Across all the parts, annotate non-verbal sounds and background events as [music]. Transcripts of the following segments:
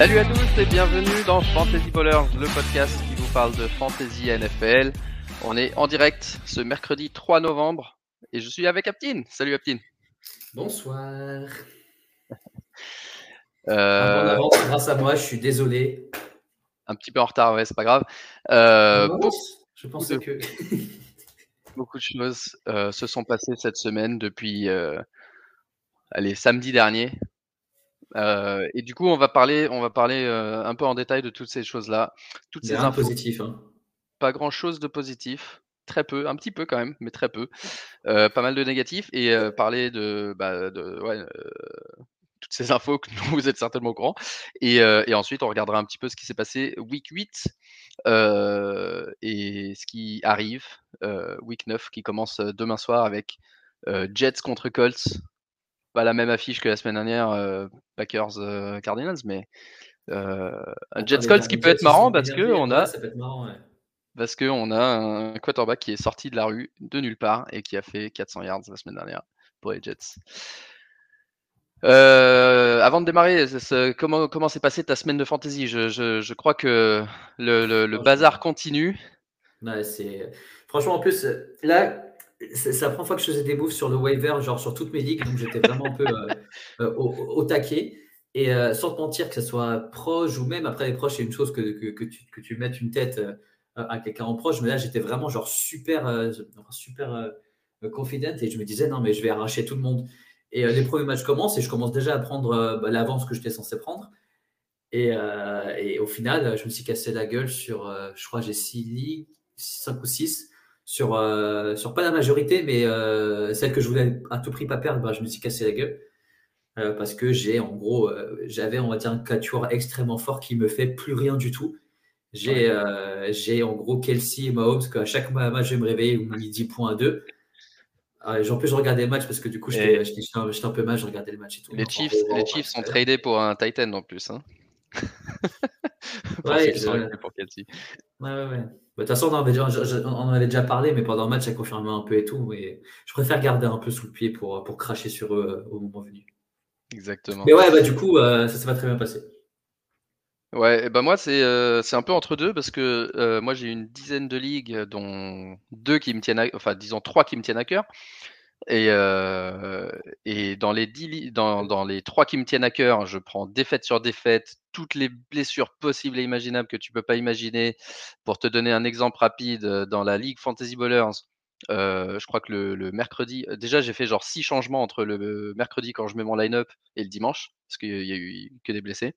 Salut à tous et bienvenue dans Fantasy Ballers, le podcast qui vous parle de Fantasy NFL. On est en direct ce mercredi 3 novembre et je suis avec Aptine. Salut Aptine. Bonsoir. Euh, En avance, grâce à moi, je suis désolé. un petit peu en retard, ouais, c'est pas grave. Euh, beaucoup, je pensais que. [laughs] beaucoup de choses euh, se sont passées cette semaine depuis allez, samedi dernier. Euh, et du coup, on va parler, on va parler euh, un peu en détail de toutes ces choses-là, toutes ces infos. positif. Hein. pas grand chose de positif, très peu, un petit peu quand même, mais très peu. Euh, pas mal de négatifs et parler de, bah, de ouais, toutes ces infos que [laughs] vous êtes certainement au courant. Et, et ensuite, on regardera un petit peu ce qui s'est passé week 8 euh, et ce qui arrive week 9 qui commence demain soir avec Jets contre Colts. Pas la même affiche que la semaine dernière, euh, Packers euh, Cardinals, mais euh, un Bon, Jets Colts qui peut être marrant parce que on a parce qu'on a un quarterback qui est sorti de la rue de nulle part et qui a fait 400 yards la semaine dernière pour les Jets. Euh, avant de démarrer, comment comment s'est passée ta semaine de fantasy? Je, je, je crois que le, le, bazar continue. Ouais. Franchement, en plus, euh, là, c'est la première fois que je faisais des moves sur le waiver, genre sur toutes mes ligues, donc j'étais vraiment un peu euh, euh, au, taquet. Et euh, sans te mentir, que ce soit proche ou même après les proches, c'est une chose que, que, tu, que tu mettes une tête à quelqu'un en proche, mais là, j'étais vraiment genre super, super confident et je me disais, non, mais je vais arracher tout le monde. Et les premiers matchs commencent et je commence déjà à prendre bah, l'avance que j'étais censé prendre. Et, au final, je me suis cassé la gueule sur, je crois, j'ai 6 ligues, 5 ou 6, sur, euh, sur pas la majorité, mais euh, celle que je voulais à tout prix pas perdre, bah, je me suis cassé la gueule. Euh, parce que j'ai, en gros, j'avais, on va dire, un quatuor extrêmement fort qui me fait plus rien du tout. J'ai, j'ai en gros Kelsey et Mahomes, qu'à chaque match, je vais me réveiller, 10 points à 2. Euh, en plus, je regardais le match parce que du coup, j'étais, Et- j'étais, j'étais un, j'étais un peu mal, je regardais le match et tout. Les Chiefs, les Chiefs sont tradés pour un Titan en plus. Hein. [laughs] pour Ouais, je- pour. Ouais, ouais, ouais. Bah, De toute façon, on en, avait déjà, je- je- on en avait déjà parlé, mais pendant le match, ça confirmait un peu et tout. Mais je préfère garder un peu sous le pied pour, pour cracher sur eux euh, au moment venu. Exactement. Mais ouais, bah, du coup, euh, ça s'est pas très bien passé. Ouais, et bah moi c'est euh, un peu entre deux parce que euh, moi j'ai une dizaine de ligues dont deux qui me tiennent, à, enfin disons trois qui me tiennent à cœur et euh, dans les trois qui me tiennent à cœur, je prends défaite sur défaite, toutes les blessures possibles et imaginables que tu peux pas imaginer. Pour te donner un exemple rapide, euh, dans la ligue Fantasy Ballers, euh, je crois que le, mercredi, déjà j'ai fait genre six changements entre le mercredi quand je mets mon line-up et le dimanche parce qu'il y a eu que des blessés.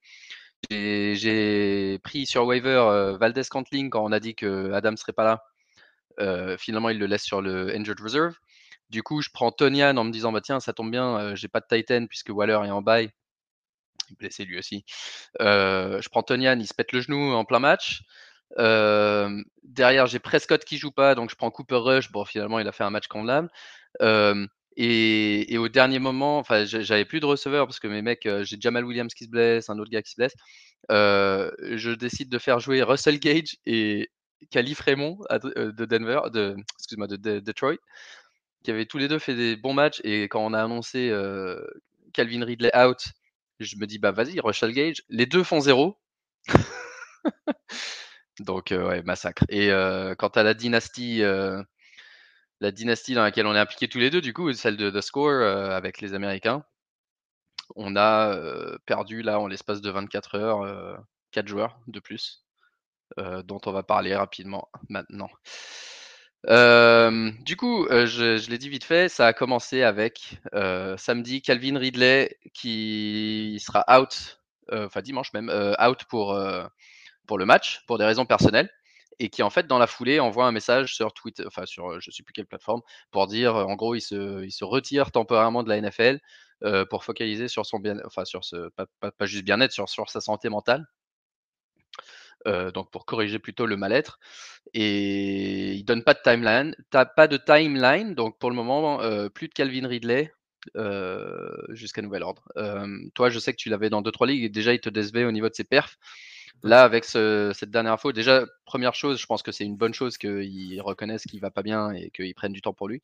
J'ai pris sur waiver euh, Valdez Cantling quand on a dit que Adam serait pas là. Finalement, il le laisse sur le injured reserve. Du coup, je prends Tonian en me disant bah tiens, ça tombe bien, euh, j'ai pas de Titan puisque Waller est en bye. Il est blessé lui aussi. Euh, je prends Tonian, il se pète le genou en plein match. Euh, derrière, j'ai Prescott qui joue pas, donc je prends Cooper Rush. Bon, finalement, il a fait un match convenable. Euh, et, et au dernier moment, enfin, j'avais plus de receveur parce que mes mecs, j'ai Jamal Williams qui se blesse, un autre gars qui se blesse. Je décide de faire jouer Russell Gage et Calif Raymond de Denver, de, excuse-moi, de Detroit, qui avaient tous les deux fait des bons matchs. Et quand on a annoncé Calvin Ridley out, je me dis bah vas-y, Russell Gage. Les deux font zéro. [laughs] Donc ouais, massacre. Et quant à la dynastie, la dynastie dans laquelle on est impliqué tous les deux, du coup, celle de The Score avec les Américains, on a perdu là en l'espace de 24 heures euh, 4 joueurs de plus, dont on va parler rapidement maintenant. Euh, du coup, euh, je, l'ai dit vite fait, ça a commencé avec euh, samedi Calvin Ridley qui sera out, enfin dimanche même, out pour, pour le match, pour des raisons personnelles, et qui en fait dans la foulée envoie un message sur Twitter, enfin sur je sais plus quelle plateforme, pour dire en gros il se, il se retire temporairement de la NFL pour focaliser sur son bien, enfin sur ce pas, juste bien-être, sur sa santé mentale. Euh, donc pour corriger plutôt le mal-être. Et il donne pas de timeline, t'as pas de timeline, donc pour le moment euh, plus de Calvin Ridley euh, jusqu'à nouvel ordre. Toi, je sais que tu l'avais dans deux trois ligues et déjà il te décevait au niveau de ses perfs. Là, avec ce, cette dernière info, déjà première chose, je pense que c'est une bonne chose qu'ils reconnaissent qu'il va pas bien et qu'ils prennent du temps pour lui.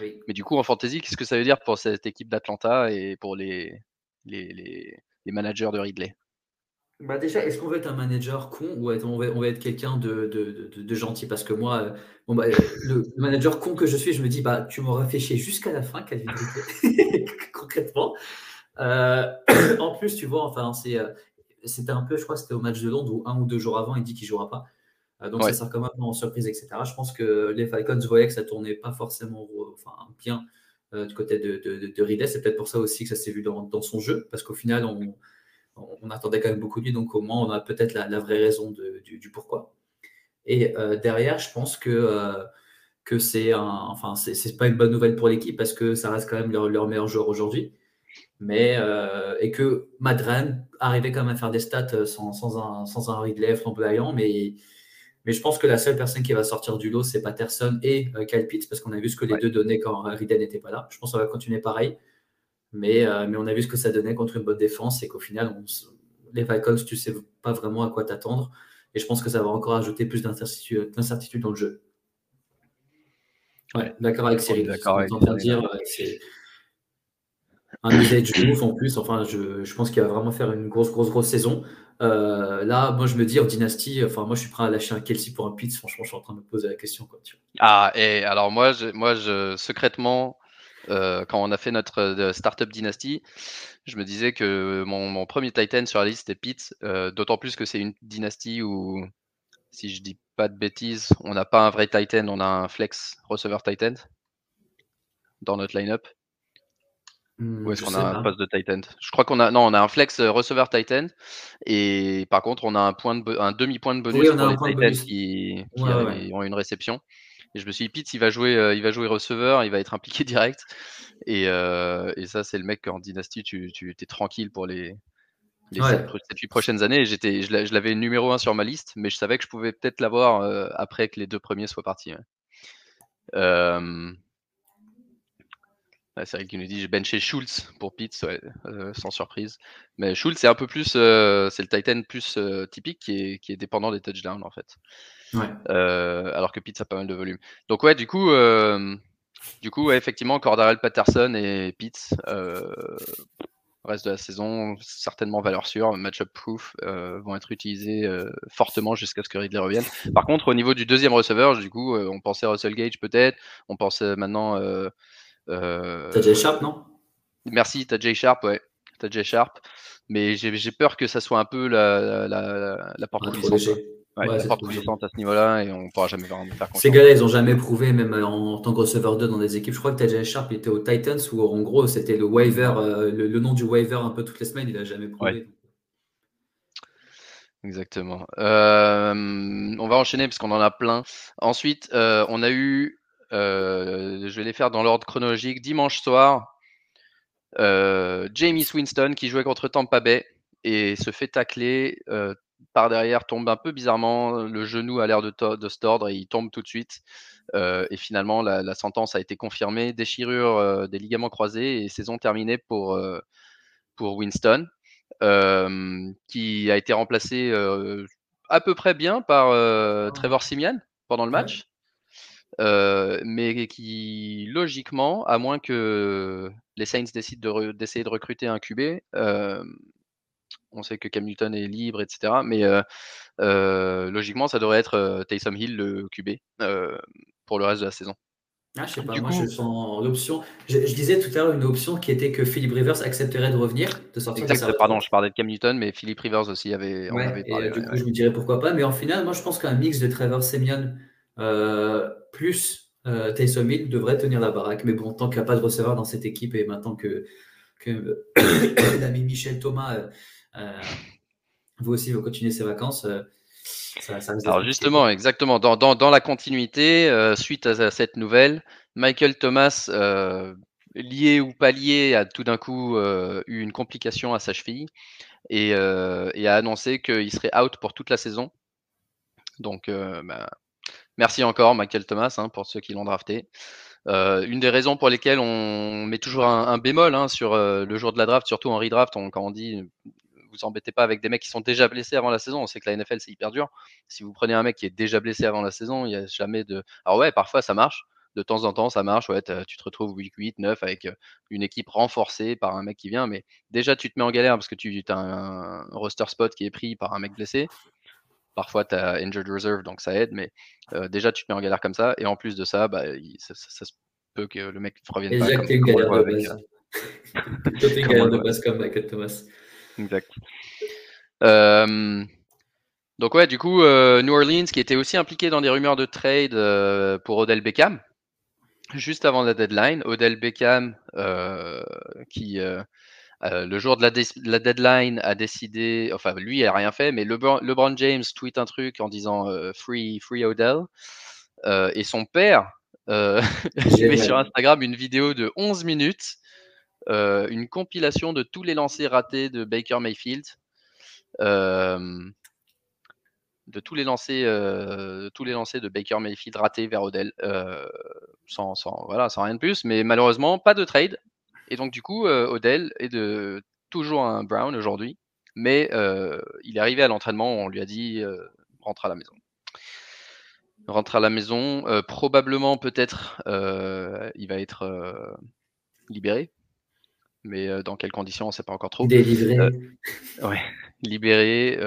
Oui. Mais du coup, en fantasy, qu'est-ce que ça veut dire pour cette équipe d'Atlanta et pour les, les, les, les managers de Ridley? Bah, déjà, est-ce qu'on veut être un manager con ou on va on va être quelqu'un de de de de gentil? Parce que moi, bon, bah, le manager con que je suis, je me dis: «Bah, tu m'auras fait chier jusqu'à la fin, Calvin Ripley», [laughs] concrètement. Heu, [clears throat] en plus, tu vois, enfin, c'est, heu, c'était un peu je crois que c'était au match de Londres où 1 ou 2 jours avant, il dit qu'il jouera pas. Donc ça Ouais. sert quand même en surprise et cetera. Je pense que les Falcons voyaient que ça tournait pas forcément enfin bien, du côté de de de de Ridley. C'est peut-être pour ça aussi que ça s'est vu dans dans son jeu, parce qu'au final, on on attendait quand même beaucoup de lui, donc au moins on a peut-être la la vraie raison de du du pourquoi et heu, derrière, je pense que, heu, que c'est un enfin, c'est pas une bonne nouvelle pour l'équipe parce que ça reste quand même leur leur meilleur joueur aujourd'hui, mais heu et que Matt Ryan arrivait quand même à faire des stats, heu, sans sans un sans un Ridley flamboyant, mais mais je pense que la seule personne qui va sortir du lot, c'est Patterson et Kyle Pitts parce qu'on a vu ce que les Ouais. 2 donnaient quand Ridley n'était pas là. Je pense ça va continuer pareil, mais heu, mais on a vu ce que ça donnait contre une bonne défense et qu'au final, on les Falcons, tu sais pas vraiment à quoi t'attendre et je pense que ça va encore ajouter plus d'incertitude dans le jeu. Ouais, d'accord avec Cyril. D'accord avec en train de Cyril, dire, heu, c'est un usage de ouf en plus. Enfin, je je pense qu'il va vraiment faire une grosse, grosse, grosse saison. Heu, là, moi, je me dis en dynastie, enfin, moi, je suis prêt à lâcher un Kelce pour un Pitts. Franchement, je suis en train de me poser la question, quoi, tu vois? Ah et alors moi je moi je secrètement, heu, quand on a fait notre, heu, startup dynasty, je me disais que mon mon 1er tight end sur la liste c'était Pitts, heu, d'autant plus que c'est une dynastie où, si je dis pas de bêtises, on n'a pas un vrai tight end, on a un flex receveur tight end dans notre line-up. Ou Mmh, est-ce qu'on a sais un pas. poste de tight end? Je crois qu'on a non, on a un flex, receveur tight end et par contre on a un point de bo un demi point de Oui, bonus on a pour les bonus. qui Ouais, ouais, ont une réception et je me suis dit: «Pitts il va jouer, heu, il va jouer receveur, il va être impliqué [laughs] direct» et heu et ça c'est le mec qu'en dynasty tu tu es tranquille pour les les 7 Ouais. pro 7-8 prochaines années j'étais je l'a je l'avais numéro 1 sur ma liste, mais je savais que je pouvais peut-être l'avoir, heu, après que les 2 premiers soient partis, ouais. Hem Ouais, Cyril qui nous dit: «J'ai benché Schultz pour Pitts», ouais, sans surprise. Mais Schultz, c'est un peu plus, c'est le tight end plus, typique qui est qui est dépendant des touchdowns, en fait. Ouais. Heu, alors que Pitts a pas mal de volume. Donc ouais, du coup, hem, du coup, ouais, effectivement, Cordarrelle Patterson et Pitts, heu, reste de la saison, certainement valeur sûre, match-up proof, vont être utilisés, fortement jusqu'à ce que Ridley revienne. Par contre, au niveau du 2e receveur, du coup, on pensait Russell Gage peut-être, on pense, heu, maintenant, TJ heu Sharp, non? Merci, tu as Jay Sharp, ouais, tu as Jay Sharp, mais j'ai j'ai peur que ça soit un peu la la la porte Ouais, Ouais, Ouais, trop à ce niveau-là et on pourra jamais vraiment faire Ces gars-là, ils ont jamais prouvé, même, heu, en tant que receveur 2 dans des équipes. Je crois que TJ Sharp, était aux Titans où en gros, c'était le waiver, heu, le le nom du waiver un peu toutes les semaines, il a jamais Ouais. prouvé. Exactement. Hem, on va enchaîner parce qu'on en a plein. Ensuite, on a eu, je vais les faire dans l'ordre chronologique. Dimanche soir, Jameis Winston qui jouait contre Tampa Bay et se fait tacler, par derrière, tombe un peu bizarrement, le genou a l'air de de se tordre et il tombe tout de suite, heu et finalement la la sentence a été confirmée, déchirure, heu, des ligaments croisés et saison terminée pour, pour Winston, qui a été remplacé, à peu près bien par, heu, Trevor Siemian pendant le match, mais qui logiquement, à moins que les Saints décident de re d'essayer de recruter un QB, on sait que Cam Newton est libre et cetera, mais logiquement ça devrait être, Taysom Hill le QB, pour le reste de la saison. Ah, je sais pas, Du moi je coup sens l'option je je disais tout à l'heure une option qui était que Philip Rivers accepterait de revenir, de sortir de exact, pardon, je parlais de Cam Newton, mais Philip Rivers aussi avait Ouais avait et parlé, ouais, du coup, ouais. je me dirais pourquoi pas, mais en final, moi je pense qu'un mix de Trevor heu, plus, Taysom Hill devrait tenir la baraque. Mais bon, tant qu'il y a pas de receveur dans cette équipe et maintenant que que [coughs] l'ami Michel Thomas, heu, veut aussi veut continuer ses vacances, heu, ça ça Alors justement, exactement, dans dans dans la continuité, heu, suite à à cette nouvelle, Michael Thomas, lié ou pas lié, a tout d'un coup, eu une complication à sa cheville et et a annoncé qu'il serait out pour toute la saison. Donc bah, merci encore Michael Thomas, hein, pour ceux qui l'ont drafté. Une des raisons pour lesquelles on met toujours un un bémol, hein, sur, le jour de la draft, surtout en redraft, on quand on dit: «Vous embêtez pas avec des mecs qui sont déjà blessés avant la saison». On sait que la NFL, c'est hyper dur. Si vous prenez un mec qui est déjà blessé avant la saison, il y a jamais de alors ouais, parfois ça marche de temps en temps, ça marche. Ouais, tu te retrouves week 8, 9 avec une équipe renforcée par un mec qui vient. Mais déjà, tu te mets en galère parce que tu as un, roster spot qui est pris par un mec blessé. Parfois, tu as injured reserve, donc ça aide. Mais déjà, tu te mets en galère comme ça. Et en plus de ça, bah, ça, se peut que le mec ne revienne pas. Exact, [laughs] une galère de base. une galère de base comme Michael Thomas. Exact. donc ouais, du coup, New Orleans qui était aussi impliqué dans des rumeurs de trade pour Odell Beckham, juste avant la deadline. Odell Beckham, euh, qui euh, euh, le jour de la, deadline a décidé, enfin lui il a rien fait, mais LeBron, James tweet un truc en disant free free Odell, et son père [laughs] met sur Instagram une vidéo de 11 minutes, une compilation de tous les lancers ratés de Baker Mayfield de tous les lancers, euh, tous les lancers de Baker Mayfield ratés vers Odell, euh, sans, voilà, sans rien de plus. Mais malheureusement, pas de trade. Et donc du coup, euh, Odell est de toujours un Brown aujourd'hui, mais il est arrivé à l'entraînement. On lui a dit rentre à la maison. Rentre à la maison. probablement, peut-être, il va être libéré. Mais dans quelles conditions, on ne sait pas encore trop. Délivré. ouais, [laughs] libéré.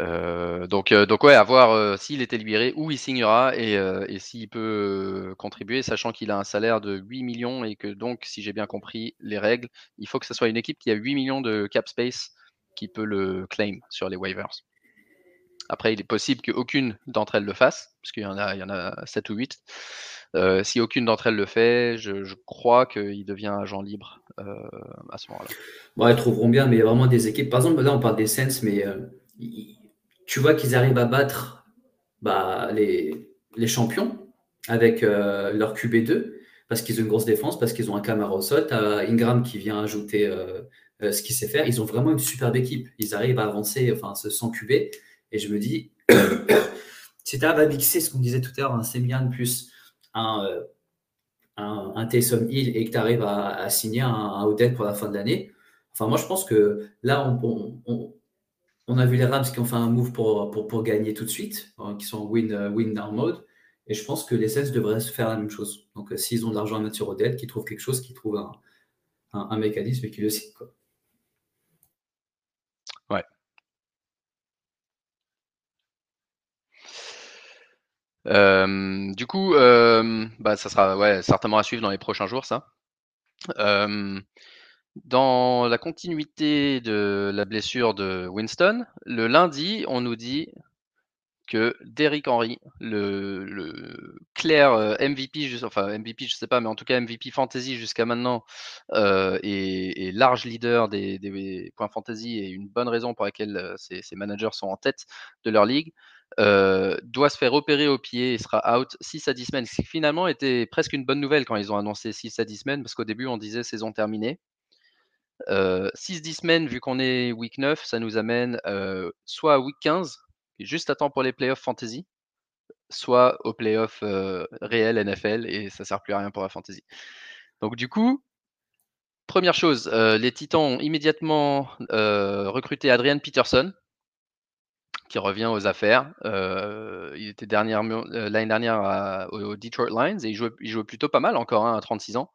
Euh, donc, euh, donc ouais, à voir euh, s'il était libéré, où il signera et, et s'il peut contribuer, sachant qu'il a un salaire de 8 millions et que donc, si j'ai bien compris les règles, il faut que ce soit une équipe qui a 8 millions de cap space qui peut le claim sur les waivers. Après, il est possible qu'aucune d'entre elles le fasse, parce qu'il y en a, y en a 7 ou 8. si aucune d'entre elles le fait, je, crois qu'il devient agent libre à ce moment-là. Bon, elles trouveront bien, mais il y a vraiment des équipes. Par exemple, là, on parle des Saints, mais tu vois qu'ils arrivent à battre bah, les, les, champions avec euh, leur QB2 parce qu'ils ont une grosse défense, parce qu'ils ont un. Tu Ingram qui vient ajouter euh, euh, ce qu'il sait faire. Ils ont vraiment une superbe équipe. Ils arrivent à avancer enfin, sans QB. Et je me dis, si tu à mixer ce qu'on disait tout à l'heure, un Semian plus un, un, un Taysom Hill et que tu arrives à, signer un, un Odell pour la fin de l'année, enfin, moi je pense que là, on on a vu les Rams qui ont fait un move pour, pour, gagner tout de suite, hein, qui sont win, euh, win down mode. Et je pense que les Saints devraient se faire la même chose. Donc, euh, s'ils ont de l'argent à mettre sur Odell, qu'ils trouvent quelque chose, qu'ils trouvent un, mécanisme et qu'ils le signent. Ouais. Euh, du coup, bah, ça sera ouais, certainement à suivre dans les prochains jours, ça. Dans la continuité de la blessure de Winston, le lundi, on nous dit que Derrick Henry, le, clair euh, MVP, enfin MVP, je sais pas, mais en tout cas MVP Fantasy jusqu'à maintenant, euh, est, large leader des, points fantasy et une bonne raison pour laquelle ces, euh, managers sont en tête de leur ligue, doit se faire opérer au pied et sera out 6 à 10 semaines. Ce qui finalement était presque une bonne nouvelle quand ils ont annoncé 6 à 10 semaines, parce qu'au début on disait saison terminée. 6-10 semaines, vu qu'on est week 9, ça nous amène soit à week 15, juste à temps pour les playoffs fantasy, soit aux playoffs réels NFL, et ça sert plus à rien pour la fantasy. Donc du coup, première chose, les Titans ont immédiatement recruté Adrian Peterson, qui revient aux affaires. il était l'année dernière aux Detroit Lions et il jouait, plutôt pas mal encore hein, à 36 ans.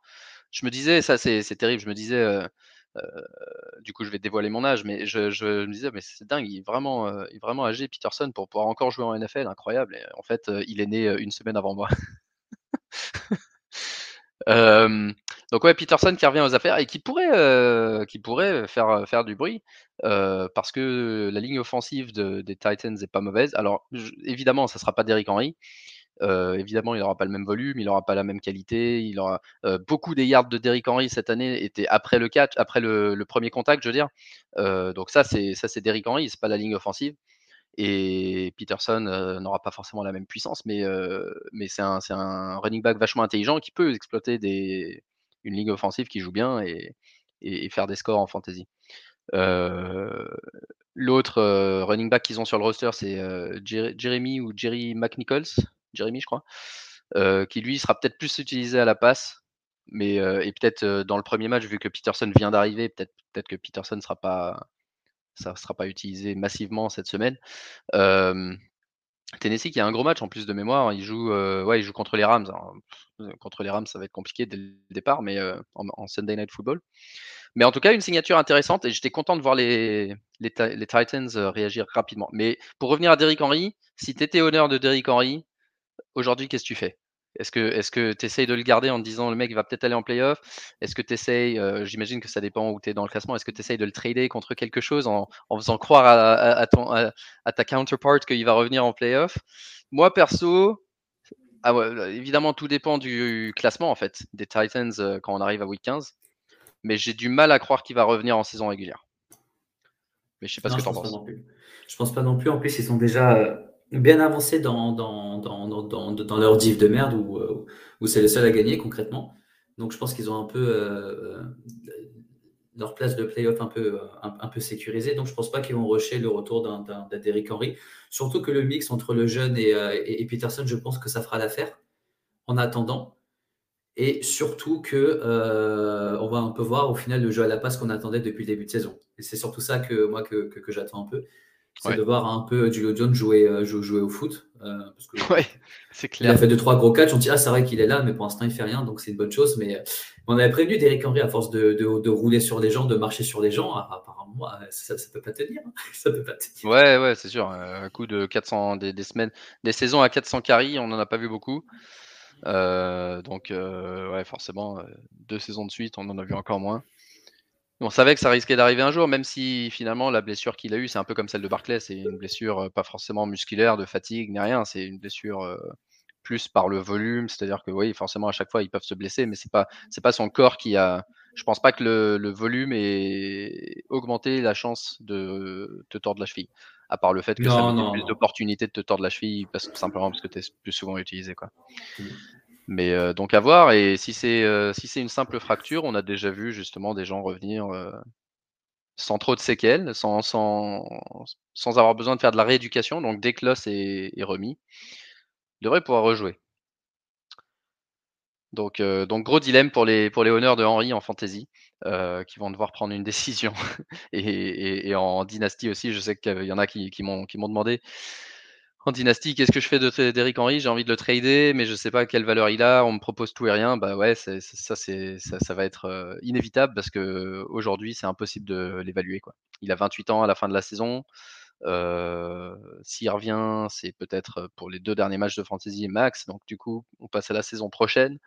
Je me disais, ça c'est terrible, je me disais, euh, du coup, je vais dévoiler mon âge, mais je, me disais, mais c'est dingue, il est, vraiment, euh, il est vraiment âgé, Peterson, pour pouvoir encore jouer en NFL, incroyable. Et en fait, euh, il est né une semaine avant moi. [laughs] donc ouais, Peterson qui revient aux affaires et qui pourrait, qui pourrait faire, du bruit parce que la ligne offensive des Titans est pas mauvaise. Alors évidemment, ça sera pas Derrick Henry, évidemment, il n'aura pas le même volume, il n'aura pas la même qualité. Il aura beaucoup des yards de Derrick Henry cette année étaient après le catch, après le, premier contact, je veux dire. donc ça, c'est ça, c'est Derrick Henry, c'est pas la ligne offensive. Et Peterson n'aura pas forcément la même puissance, mais c'est un running back vachement intelligent qui peut exploiter des, une ligne offensive qui joue bien et, et, faire des scores en fantasy. L'autre running back qu'ils ont sur le roster, c'est Jeremy ou Jerry McNichols, Jérémy, je crois, qui lui sera peut-être plus utilisé à la passe. Mais, et peut-être dans le premier match, vu que Peterson vient d'arriver, peut-être peut que Peterson sera pas, ça sera pas utilisé massivement cette semaine. Tennessee qui a un gros match en plus de mémoire, ils jouent, heu, ouais, ils jouent contre les Rams, alors, contre les Rams, ça va être compliqué dès le départ, mais heu, en Sunday Night Football. Mais en tout cas, une signature intéressante et j'étais content de voir les les Ti les Titans, heu, réagir rapidement. Mais pour revenir à Derrick Henry, si tu étais owner de Derrick Henry, aujourd'hui, qu'est-ce que tu fais? Est-ce que est-ce que tu essayes de le garder en te disant: «Le mec va peut-être aller en playoff»? Est-ce que tu essayes, heu, j'imagine que ça dépend où tu es dans le classement, est-ce que tu essayes de le trader contre quelque chose en en faisant croire à à à ton à ta counterpart qu'il va revenir en playoff? Moi perso, ah ouais, évidemment tout dépend du classement en fait, des Titans, heu, quand on arrive à week 15. Mais j'ai du mal à croire qu'il va revenir en saison régulière. Mais je sais pas ce que tu en penses? Je pense pas non plus. En plus, ils sont déjà, heu, bien avancés dans leur div de merde où, heu, où c'est les seuls à gagner concrètement. Donc je pense qu'ils ont un peu, heu, leur place de play-off un peu, peu sécurisée. Donc je pense pas qu'ils vont rusher le retour d'un Henry. Surtout que le mix entre le jeune et, Peterson, je pense que ça fera l'affaire en attendant et surtout que, on va un peu voir au final le jeu à la passe qu'on attendait depuis le début de saison et c'est surtout ça que moi que j'attends un peu. C'est Ouais. de voir un peu Julio Jones jouer, jou jouer au foot, heu, parce que Ouais, c'est il a clair. fait 2-3 gros catchs, on dit: «Ah c'est vrai qu'il est là», mais pour l'instant il fait rien, donc c'est une bonne chose. Mais, heu, on avait prévenu Derrick Henry à force de de de rouler sur les gens, de marcher sur les gens, a apparemment, ça ça peut pas tenir, hein, [laughs] ça peut pas tenir. Ouais, ouais, c'est sûr, un coup de 400 des des semaines des saisons à 400 carries, on en a pas vu beaucoup. Donc ouais, forcément, heu, 2 saisons de suite, on en a vu encore moins. On savait que ça risquait d'arriver un jour, même si finalement la blessure qu'il a eue, c'est un peu comme celle de Barkley, c'est une blessure, heu, pas forcément musculaire, de fatigue ni rien, c'est une blessure, heu, plus par le volume. C'est-à-dire que oui, forcément à chaque fois ils peuvent se blesser, mais c'est pas c'est pas son corps qui a je pense pas que le le volume ait augmenté la chance de te tordre la cheville. À part le fait que ça Non, non, plus d'opportunités de te tordre la cheville parce que simplement parce que tu es plus souvent utilisé, quoi. Mais heu, donc à voir. Et si c'est, heu, si c'est une simple fracture, on a déjà vu justement des gens revenir, heu, sans trop de séquelles, sans sans sans avoir besoin de faire de la rééducation, donc dès que l'os est remis, il devrait pouvoir rejouer. Donc donc gros dilemme pour les pour les owners de Henry en fantasy, qui vont devoir prendre une [laughs] décision. Et en dynasty aussi, je sais qu'il y en a qui qui m'ont demandé en dynasty: «Qu'est-ce que je fais de d'Eric Henry? J'ai envie de le trader, mais je sais pas quelle valeur il a, on me propose tout et rien». Bah ouais, ça c'est ça ça va être, heu, inévitable parce qu'aujourd'hui, c'est impossible de l'évaluer, quoi. Il a 28 ans à la fin de la saison, heu, s'il revient, c'est peut-être, pour les 2 derniers matchs de fantasy max, donc du coup, on passe à la saison prochaine.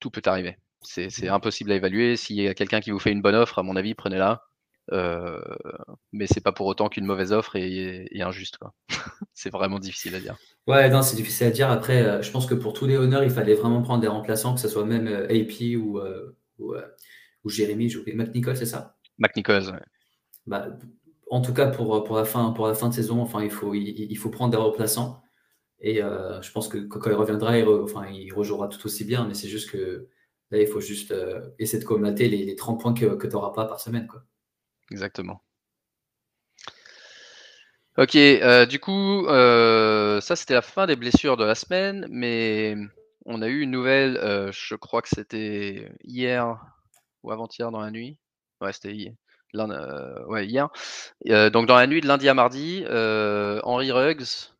Tout peut arriver. C'est Mmh. impossible à évaluer. S'il y a quelqu'un qui vous fait une bonne offre, à mon avis, prenez-la, mais c'est pas pour autant qu'une mauvaise offre est est injuste. [laughs] C'est vraiment difficile à dire. Ouais, non, c'est difficile à dire. Après, heu, je pense que pour tous les honneurs, il fallait vraiment prendre des remplaçants, que ça soit même, heu, AP ou, ou, ou Jérémy, oublié, McNichol, c'est ça? McNichols, ouais. Bah, en tout cas pour, pour la fin pour la fin de saison, enfin, il faut il faut prendre des remplaçants et je pense que quand il reviendra, il re enfin, il rejouera tout aussi bien, mais c'est juste que là, il faut juste, essayer de colmater les les 30 points que que tu auras pas par semaine, quoi. Exactement. OK, heu, du coup, heu, ça, c'était la fin des blessures de la semaine, mais on a eu une nouvelle, heu, je crois que c'était hier ou avant-hier dans la nuit. Ouais, c'était hier. Ouais, hier. Donc dans la nuit de lundi à mardi, Henry Ruggs,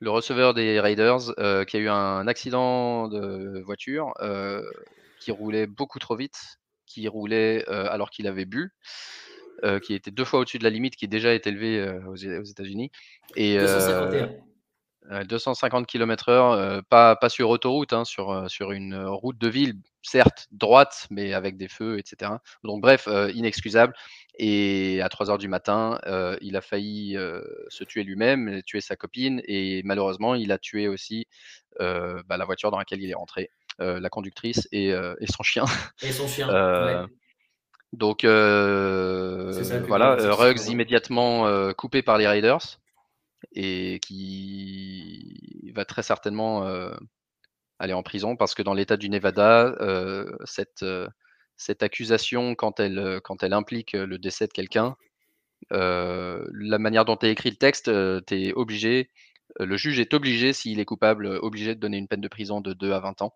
le receveur des Raiders, qui a eu un accident de voiture, qui roulait beaucoup trop vite, qui roulait, alors qu'il avait bu, heu, qui était 2 fois au-dessus de la limite qui déjà est élevée, heu, aux aux États-Unis et heu, 251. heu, 250 kilomètres heure, heu, pas pas sur autoroute, hein, sur, sur une, route de ville, certes droite, mais avec des feux et cetera. Donc bref, inexcusable et à 3:00 du matin, il a failli, se tuer lui-même tuer sa copine et malheureusement, il a tué aussi, bah, la voiture dans laquelle il est rentré, la conductrice et son chien. Et son chien, Heu, ouais. Donc ça grave voilà, cette Ruggs immédiatement, heu, coupé par les Raiders et qui va très certainement, aller en prison parce que dans l'État du Nevada, cette, cette accusation quand elle, quand elle implique, le décès de quelqu'un, la manière dont est écrit le texte, tu es obligé, le juge est obligé, s'il est coupable, obligé de donner une peine de prison de 2 à 20 ans.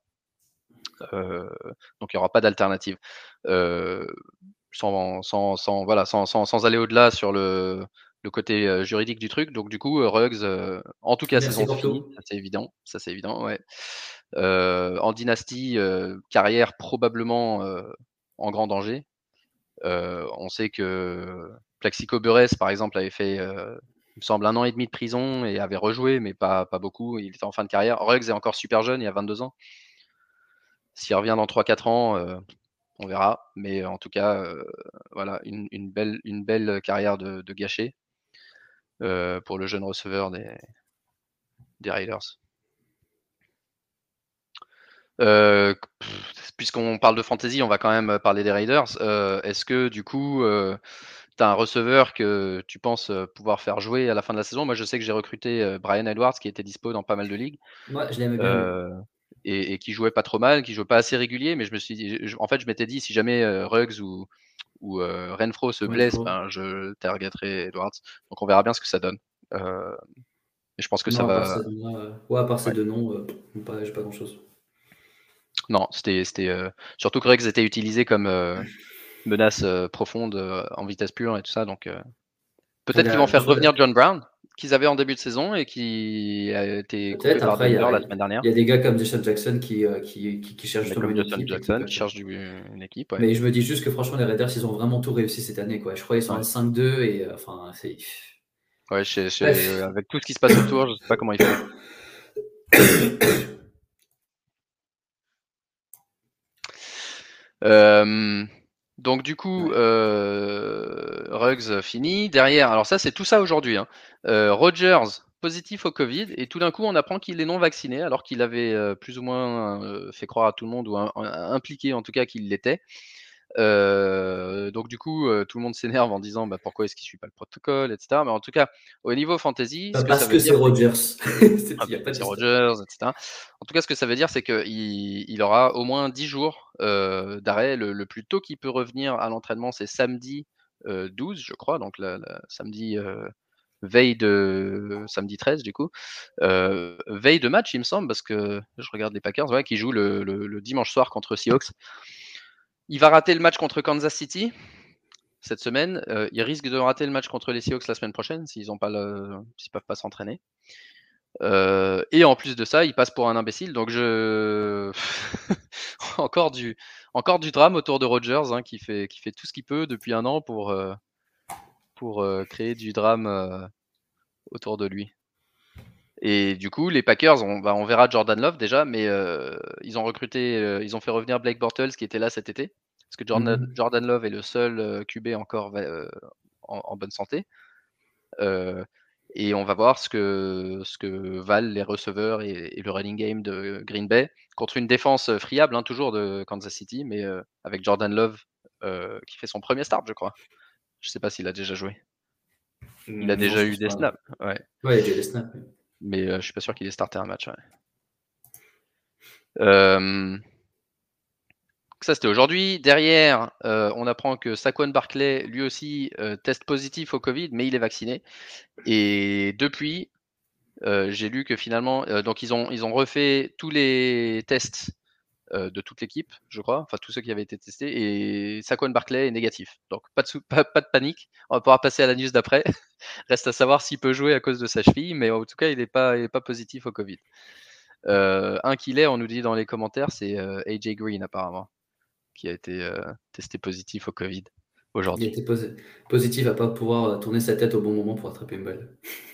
Heu, donc il y aura pas d'alternative. Heu, sans sans sans voilà, sans sans sans aller au-delà sur le le côté juridique du truc. Donc du coup, Ruggs, en tout cas, saison finie, ça c'est évident, ça c'est évident, ouais. en dynastie, carrière probablement en grand danger. on sait que Plaxico Burress, par exemple, avait fait, il me semble, un an et demi de prison et avait rejoué, mais pas, pas beaucoup. Il était en fin de carrière. Ruggs est encore super jeune, il a 22 ans. S'il revient dans 3-4 ans, on verra. Mais en tout cas, voilà, une, belle, une belle carrière de, de. Euh, pour le jeune receveur des, des Raiders. Euh, puisqu'on parle de fantasy, on va quand même parler des Raiders. Euh, est-ce que du coup, tu as un receveur que tu penses pouvoir faire jouer à la fin de la saison? Moi, je sais que j'ai recruté Brian Edwards qui était dispo dans pas mal de ligues. Moi, je l'aimais bien. Et, qui jouait pas trop mal, qui jouait pas assez régulier, mais je me suis dit, en fait, je m'étais dit, si jamais Ruggs ou, ou Renfro se blesse, ben, je targeterai Edwards. Donc on verra bien ce que ça donne. Euh, et je pense que ça va. ouais, à part ces deux noms, j'ai pas grand chose. Non, c'était, c'était surtout que Rex était utilisé comme menace profonde en vitesse pure et tout ça. Donc peut-être qu'ils vont faire revenir John Brown qu'ils avaient en début de saison et qui a été coupé par Denver la semaine dernière. Il y a des gars comme Jason Jackson qui, euh, qui, qui, cherchent comme une équipe. Jackson qui cherche une équipe. Ouais. Mais je me dis juste que franchement, les Raiders, ils ont vraiment tout réussi cette année. Quoi. Je crois qu'ils sont à 5-2 et euh, enfin, c'est. Ouais, avec tout ce qui se passe autour, je sais pas comment ils font. [coughs] euh, donc du coup, euh, Ruggs fini. Derrière, alors ça c'est tout ça aujourd'hui. Hein. Euh, Rogers positif au Covid et tout d'un coup on apprend qu'il est non vacciné alors qu'il avait euh, plus ou moins fait croire à tout le monde ou impliqué en tout cas qu'il l'était. Euh, donc du coup, euh, tout le monde s'énerve en disant bah, pourquoi est-ce qu'il suit pas le protocole, etc. Mais en tout cas, au niveau fantasy, bah, parce que, c'est Rogers, [laughs] c'est Rogers, etc. En tout cas, ce que ça veut dire, c'est qu'il il aura au moins 10 jours euh, d'arrêt. Le, plus tôt qu'il peut revenir à l'entraînement, c'est samedi 12, je crois, donc samedi veille de samedi 13 du coup, veille de match il me semble parce que je regarde les Packers ouais, qui jouent le, le dimanche soir contre Seahawks. Il va rater le match contre Kansas City cette semaine. Euh, il risque de rater le match contre les Seahawks la semaine prochaine s'ils ne peuvent pas s'entraîner. Euh, et en plus de ça, il passe pour un imbécile. Donc je [laughs] encore du drame autour de Rogers hein, qui fait qui fait tout ce qu'il peut depuis un an pour euh, pour créer du drame autour de lui. Et du coup, les Packers, on, bah, on verra Jordan Love déjà, mais euh, ils ont recruté, euh, ils ont fait revenir Blake Bortles qui était là cet été, parce que Jordan, mmh Jordan Love est le seul euh, QB encore en, bonne santé. et on va voir ce que, ce que valent les receveurs et, le running game de Green Bay contre une défense friable, hein, toujours de Kansas City, mais avec Jordan Love qui fait son premier start, je crois. Je ne sais pas s'il a déjà joué. Il a déjà eu des snaps. Ouais. ouais, il a eu des snaps mais je suis pas sûr qu'il ait starté un match. ça, c'était aujourd'hui. Derrière, on apprend que Saquon Barclay, lui aussi, teste positif au Covid, mais il est vacciné. Et depuis, j'ai lu que finalement, donc ils ont, ils ont refait tous les tests de toute l'équipe, je crois, enfin tous ceux qui avaient été testés, et Saquon Barclay est négatif. Donc pas de, panique, on va pouvoir passer à la news d'après. [laughs] Reste à savoir s'il peut jouer à cause de sa cheville, mais en tout cas il n'est pas, positif au Covid. un qu'il est, on nous dit dans les commentaires, c'est AJ Green apparemment, qui a été testé positif au Covid aujourd'hui. Il était positif à pas pouvoir tourner sa tête au bon moment pour attraper une balle. [laughs]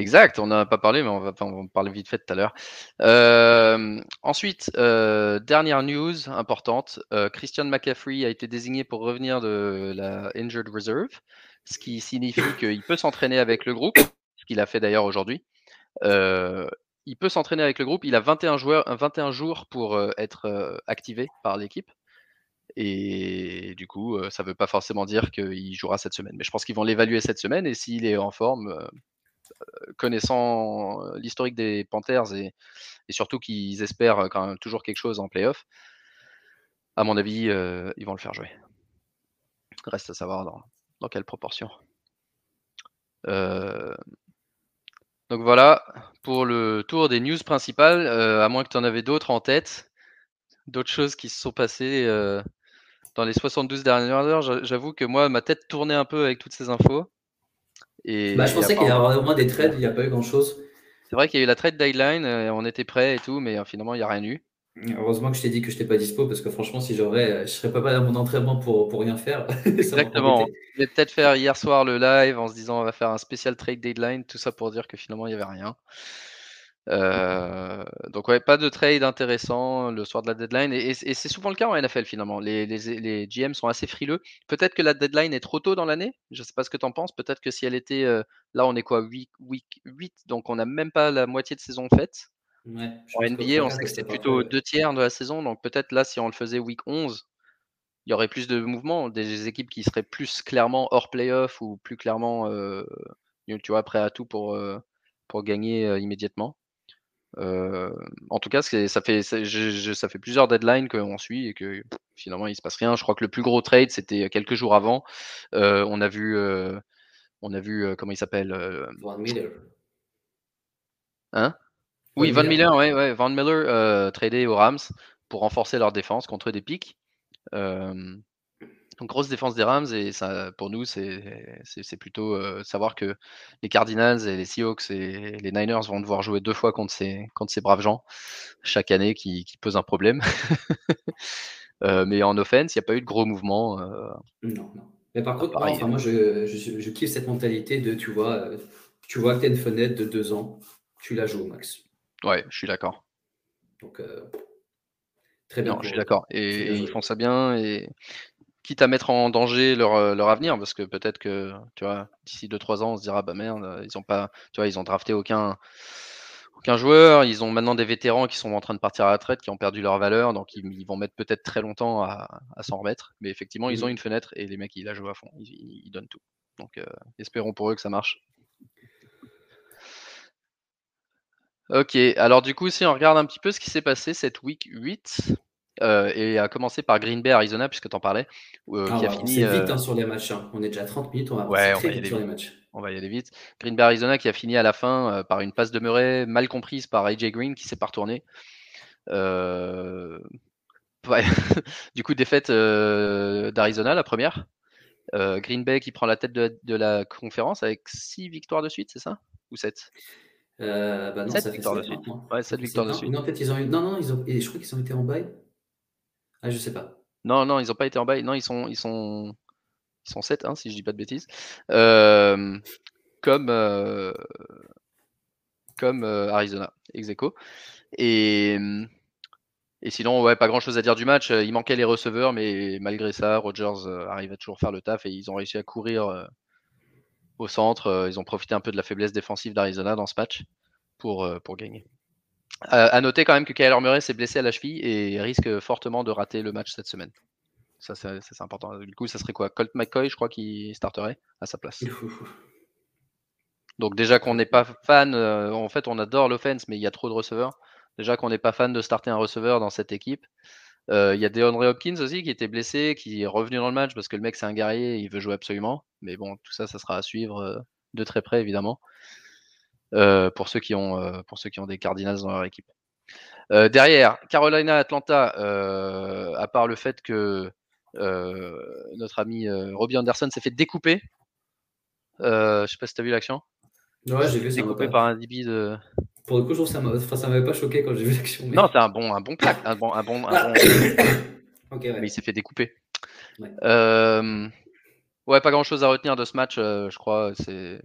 Exact, on n'a pas parlé, mais on va, on parler vite fait tout à l'heure. Euh, ensuite, euh, dernière news importante, euh, Christian McCaffrey a été désigné pour revenir de la Injured Reserve, ce qui signifie [laughs] qu'il peut s'entraîner avec le groupe, ce qu'il a fait d'ailleurs aujourd'hui. il peut s'entraîner avec le groupe, il a 21, joueurs, 21 jours pour être activé par l'équipe. Et du coup, ça ne veut pas forcément dire qu'il jouera cette semaine. Mais je pense qu'ils vont l'évaluer cette semaine et s'il est en forme, connaissant l'historique des Panthers et, surtout qu'ils espèrent quand même toujours quelque chose en playoff, à mon avis, ils vont le faire jouer. Reste à savoir dans, quelle proportion. donc voilà pour le tour des news principales, à moins que tu en avais d'autres en tête, d'autres choses qui se sont passées dans les 72 dernières heures. J'avoue que moi, ma tête tournait un peu avec toutes ces infos. Et, Bah, je pensais qu'il y avait au moins des trades, il n'y a pas eu grand chose. c'est vrai qu'il y a eu la trade deadline, euh, on était prêt et tout, mais euh, finalement il n'y a rien eu. Heureusement que je t'ai dit que je n'étais pas dispo parce que franchement, si j'aurais, euh, je serais pas mal à mon entraînement pour, pour rien faire. [laughs] Exactement. On devait peut-être faire hier soir le live en se disant on va faire un spécial trade deadline, tout ça pour dire que finalement il n'y avait rien. Euh, donc ouais, pas de trade intéressant le soir de la deadline. Et, et- et c'est souvent le cas en NFL finalement. Les, les- les GM sont assez frileux. Peut-être que la deadline est trop tôt dans l'année. Je sais pas ce que tu en penses. Peut-être que si elle était... euh, là on est quoi week, week 8, donc on n'a même pas la moitié de saison faite. Ouais, En NBA, on sait que c'est plutôt deux tiers de la saison. Donc peut-être là, si on le faisait week 11, il y aurait plus de mouvements. Des équipes qui seraient plus clairement hors playoff ou plus clairement, euh, tu vois, prêt à tout pour, euh, pour gagner euh, immédiatement. Euh, en tout cas, ça fait, ça, je- je- ça fait plusieurs deadlines qu'on suit et que pff, finalement il se passe rien. Je crois que le plus gros trade c'était quelques jours avant. Euh, on a vu, euh, on a vu euh, comment il s'appelle, euh, Von Miller. hein? Oui, Van Miller. Miller, ouais, ouais, Van Miller euh, tradé aux Rams pour renforcer leur défense contre des pics. Donc grosse défense des Rams et ça, pour nous, c'est plutôt euh, savoir que les Cardinals et les Seahawks et les Niners vont devoir jouer deux fois contre ces, contre ces braves gens chaque année qui, qui posent un problème. [laughs] Euh, mais en offense, il n'y a pas eu de gros mouvements. euh, Non, non. Mais par contre, moi, pareil. enfin, moi je, je, je kiffe cette mentalité de, tu vois, tu vois que tu as une fenêtre de deux ans, tu la joues au max. Ouais, je suis d'accord. Donc, euh, très bien. Non, je suis d'accord. Et, ils font ça bien et quitte à mettre en danger leur, euh, leur avenir, parce que peut-être que, tu vois, d'ici 2-3 ans, on se dira, bah merde, euh, ils ont pas, tu vois, ils ont drafté aucun, aucun joueur, ils ont maintenant des vétérans qui sont en train de partir à la retraite, qui ont perdu leur valeur, donc ils, ils vont mettre peut-être très longtemps à, à s'en remettre. Mais effectivement, ils ont Mhm. une fenêtre et les mecs, ils la jouent à fond, ils donnent tout. Donc, euh, espérons pour eux que ça marche. Ok, alors du coup, si on regarde un petit peu ce qui s'est passé cette week 8, euh, et à commencer par Green Bay, Arizona, puisque tu en parlais, euh, Ah, qui a ouais, fini. c'est euh, vite hein, sur les matchs. hein. On est déjà à 30 minutes, on va Ouais, on très va vite sur les vite. matchs. On va y aller vite. Green Bay Arizona qui a fini à la fin euh, par une passe de Murray mal comprise par AJ Green qui s'est pas retourné. Ouais. [laughs] du coup, défaite d'Arizona, la première. Green Bay qui prend la tête de, la- de la conférence avec 6 victoires de suite, c'est ça? Ou 7 Euh, bah non, 7 ça fait victoires de 7 suite. maintenant. Ouais, Ça 7 fait victoires de suite. Non, peut-être ils ont eu. Non, non, ils ont... et je crois qu'ils ont été en bail. Ah, je sais pas. Non, non, ils n'ont pas été en bas. Non, ils sont, ils sont, ils sont 7, hein, si je dis pas de bêtises. Euh, comme euh, comme euh, Arizona, ex aequo. Et, et sinon, ouais, pas grand chose à dire du match. Il manquait les receveurs, mais malgré ça, Rodgers euh, arrive à toujours faire le taf et ils ont réussi à courir au centre. Ils ont profité un peu de la faiblesse défensive d'Arizona dans ce match pour, pour gagner. Euh, à noter quand même que Kyler Murray s'est blessé à la cheville et risque fortement de rater le match cette semaine. Ça, c'est ça, c'est important. Du coup, ça serait quoi? Colt McCoy, je crois, qui starterait à sa place. Donc déjà qu'on n'est pas fan, euh, en fait on adore l'offense, mais il y a trop de receveurs. Déjà qu'on n'est pas fan de starter un receveur dans cette équipe. Euh, Il y a DeAndre Hopkins aussi qui était blessé, qui est revenu dans le match parce que le mec c'est un guerrier, il veut jouer absolument. Mais bon, tout ça, ça sera à suivre euh, de très près évidemment. Euh, pour ceux qui ont euh, pour ceux qui ont des Cardinals dans leur équipe. Euh, derrière, Carolina Atlanta, à part le fait que notre ami Robbie Anderson s'est fait découper. Je sais pas si tu as vu l'action. Ouais, j'ai vu Découpé par un DB de. Pour le coup, je ça m'avait pas choqué quand j'ai vu l'action. mais- Non, c'est un bon, un bon plaque, un bon, un bon, un bon- [coughs] ok, ouais. mais il s'est fait découper. Ouais. Euh, ouais, pas grand chose à retenir de ce match, euh, je crois. C'est,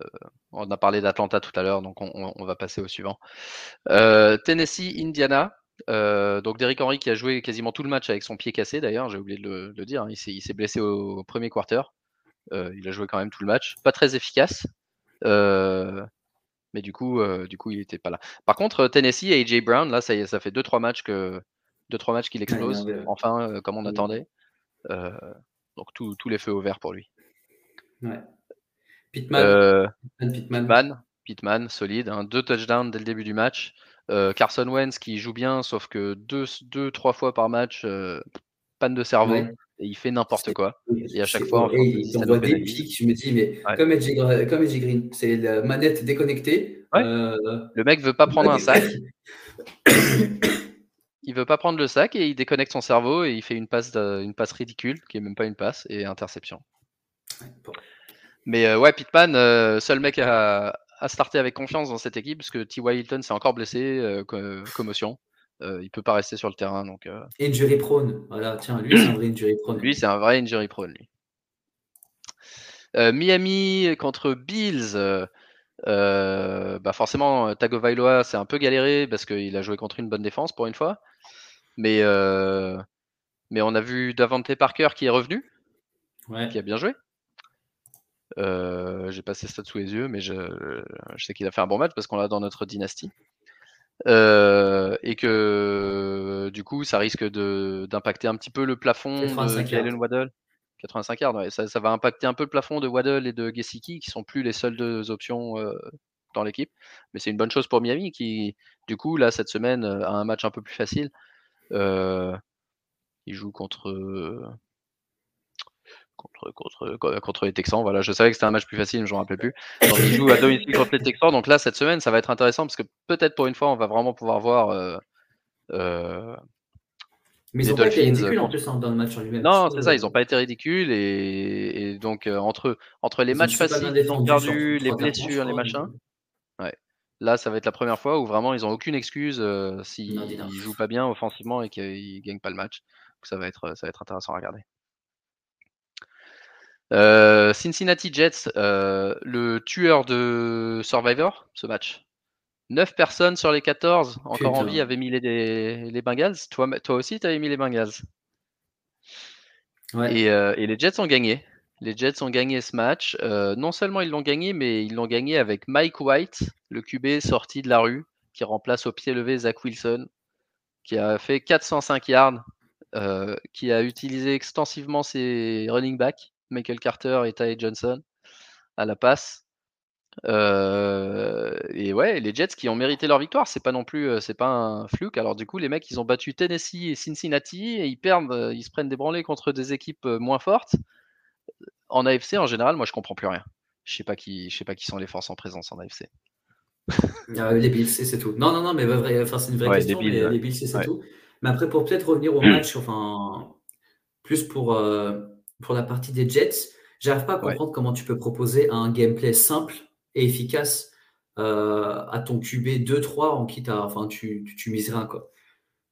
euh, on a parlé d'Atlanta tout à l'heure, donc on, on- on va passer au suivant. Euh, Tennessee, Indiana. Euh, donc Derrick Henry qui a joué quasiment tout le match avec son pied cassé d'ailleurs, j'ai oublié de le, de le dire. hein. Il s'est, blessé au, au premier quarter. Euh, il a joué quand même tout le match. Pas très efficace. Mais du coup, du coup, il était pas là. Par contre, Tennessee et AJ Brown, là, ça, ça fait 2-3 matchs que deux trois matchs qu'il explose. Ouais, ouais, ouais. Enfin, comme on attendait. Donc tout- tous les feux au vert pour lui. Ouais. Pittman, Euh, Pittman, Pittman. Pittman, Pittman, solide. hein, deux touchdowns dès le début du match. Euh, Carson Wentz qui joue bien, sauf que deux, deux trois fois par match, euh, panne de cerveau. Ouais. Et il fait n'importe quoi. Et à chaque fois, en il des pics, je me dis, mais Ouais. comme Edgy, Gra- comme Edgy Green, c'est la manette déconnectée. Ouais. euh, Le mec veut pas prendre un sac. [coughs] Il veut pas prendre le sac et il déconnecte son cerveau et il fait une passe, de- une passe ridicule qui est même pas une passe et interception. Bon. Mais ouais, Pittman, seul mec à, à starter avec confiance dans cette équipe parce que T.Y. Hilton s'est encore blessé, commotion. il peut pas rester sur le terrain. Donc, Injury prone. Voilà, tiens, lui, c'est un vrai injury prone. Lui, c'est un vrai injury prone. Lui. Miami contre Bills. bah forcément, Tagovailoa, c'est un peu galéré parce qu'il a joué contre une bonne défense pour une fois. Mais, mais on a vu Davante Parker qui est revenu, qui a bien joué. Euh, j'ai passé ça sous les yeux, mais je, sais qu'il a fait un bon match parce qu'on l'a dans notre dynastie. Euh, et que du coup, ça risque d'impacter un petit peu le plafond de Jalen Waddle. 85 yards, ça, va impacter un peu le plafond de Waddle et de Gesicki, qui sont plus les seules deux options euh, dans l'équipe. Mais c'est une bonne chose pour Miami, qui, du coup, là, cette semaine, a un match un peu plus facile. il joue contre contre, contre, les Texans. Voilà, je savais que c'était un match plus facile, mais je ne me rappelais plus. Donc, ils jouent à domicile contre les Texans. Donc là, cette semaine, ça va être intéressant parce que peut-être pour une fois, on va vraiment pouvoir voir. Euh, euh, mais ils n'ont pas été ridicules en plus hein, dans le match en lui-même. Non, c'est ça, ils n'ont pas été ridicules. Et, donc, euh, entre, entre les matchs faciles qu'ils ont perdus, les blessures, les machins. Ouais. Là, ça va être la première fois où vraiment ils n'ont aucune excuse s'ils ne jouent pas bien offensivement et qu'ils ne gagnent pas le match. Donc, ça va être, ça va être intéressant à regarder. Euh, Cincinnati Jets, euh, le tueur de Survivor, ce match. 9 personnes sur les 14 encore en vie avaient mis les, les Bengals. Toi, toi aussi, tu avais mis les Bengals. Et, euh, et, les Jets ont gagné. Les Jets ont gagné ce match. non seulement ils l'ont gagné, mais ils l'ont gagné avec Mike White, le QB sorti de la rue, qui remplace au pied levé Zach Wilson, qui a fait 405 yards, qui a utilisé extensivement ses running backs Michael Carter et Ty Johnson à la passe. Euh, et ouais, les Jets qui ont mérité leur victoire, c'est pas non plus, euh, c'est pas un fluke. Alors du coup, les mecs, ils ont battu Tennessee et Cincinnati et ils perdent, euh, ils se prennent des branlés contre des équipes moins fortes. En AFC, en général, moi, je comprends plus rien. Je sais pas qui, je sais pas qui sont les forces en présence en AFC. Les Bills, c'est tout. Non, non, non, mais enfin, c'est une vraie question. Les Bills, c'est tout. Mais après, pour peut-être revenir au [clears throat] match, enfin, plus pour pour la partie des Jets, j'arrive pas à comprendre comment tu peux proposer un gameplay simple et efficace euh, à ton QB 2-3 en qui enfin, tu, tu, mises rien. Quoi.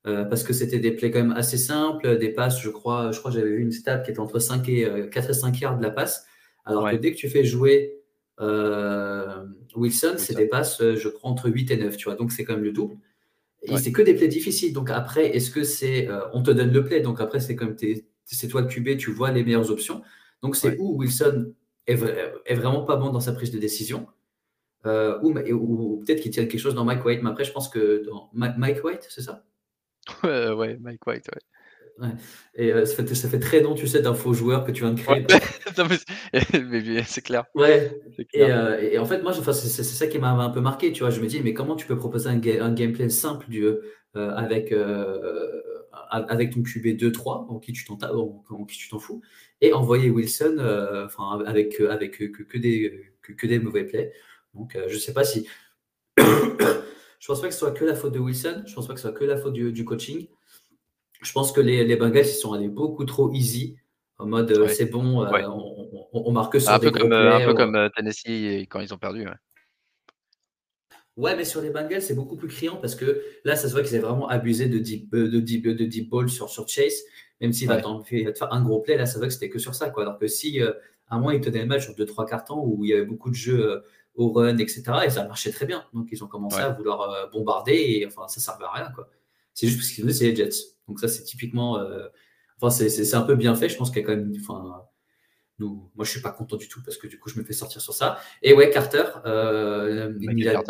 Euh, parce que c'était des plays quand même assez simples, des passes, je crois, je crois j'avais vu une stat qui était entre 5 et, 4 euh, et 5 yards de la passe. Alors que dès que tu fais jouer Wilson, c'est des passes, je crois, entre 8 et 9, tu vois. Donc c'est quand même le double. Et c'est que des plays difficiles. Donc après, est-ce que c'est. on te donne le play, donc après, c'est comme tes, c'est toi le QB, tu vois les meilleures options. Donc, c'est où Wilson est, vraiment pas bon dans sa prise de décision, euh, ou, peut-être qu'il tient quelque chose dans Mike White. Mais après, je pense que dans Mike White, c'est ça? Ouais, Mike White, ouais. Et euh, ça, fait, très long, tu sais, d'un faux joueur que tu viens de créer. [laughs] c'est clair. Ouais. Euh, et, en fait, moi, c'est ça qui m'a un peu marqué, tu vois. Je me dis, mais comment tu peux proposer un, un gameplay simple du, avec avec ton QB 2-3, en qui tu t'en fous, et envoyer Wilson euh, enfin, avec, avec que, des, que, des mauvais plays. Donc, euh, je ne sais pas si. [coughs] je pense pas que ce soit que la faute de Wilson, je pense pas que ce soit que la faute du, coaching. Je pense que les, les Bengals ils sont allés beaucoup trop easy, en mode euh, c'est bon, on, marque sur un des peu comme, Un peu comme Tennessee quand ils ont perdu. Ouais, mais sur les Bengals, c'est beaucoup plus criant parce que là, ça se voit qu'ils avaient vraiment abusé de deep, euh, de deep, de deep ball sur, sur Chase. Même s'il va, te faire un gros play, là, ça se voit que c'était que sur ça. Quoi. Alors que si, euh, à un moment, ils tenaient le match sur 2-3 cartons où il y avait beaucoup de jeux euh, au run, etc., et ça marchait très bien. Donc, ils ont commencé à vouloir bombarder et enfin, ça ne servait à rien. Quoi. C'est juste parce qu'ils venaient, c'est les Jets. Donc, ça, c'est typiquement. enfin, c'est un peu bien fait. Je pense qu'il y a quand même. Enfin, moi, je suis pas content du tout parce que du coup, je me fais sortir sur ça. Et ouais, Carter, euh, il, a,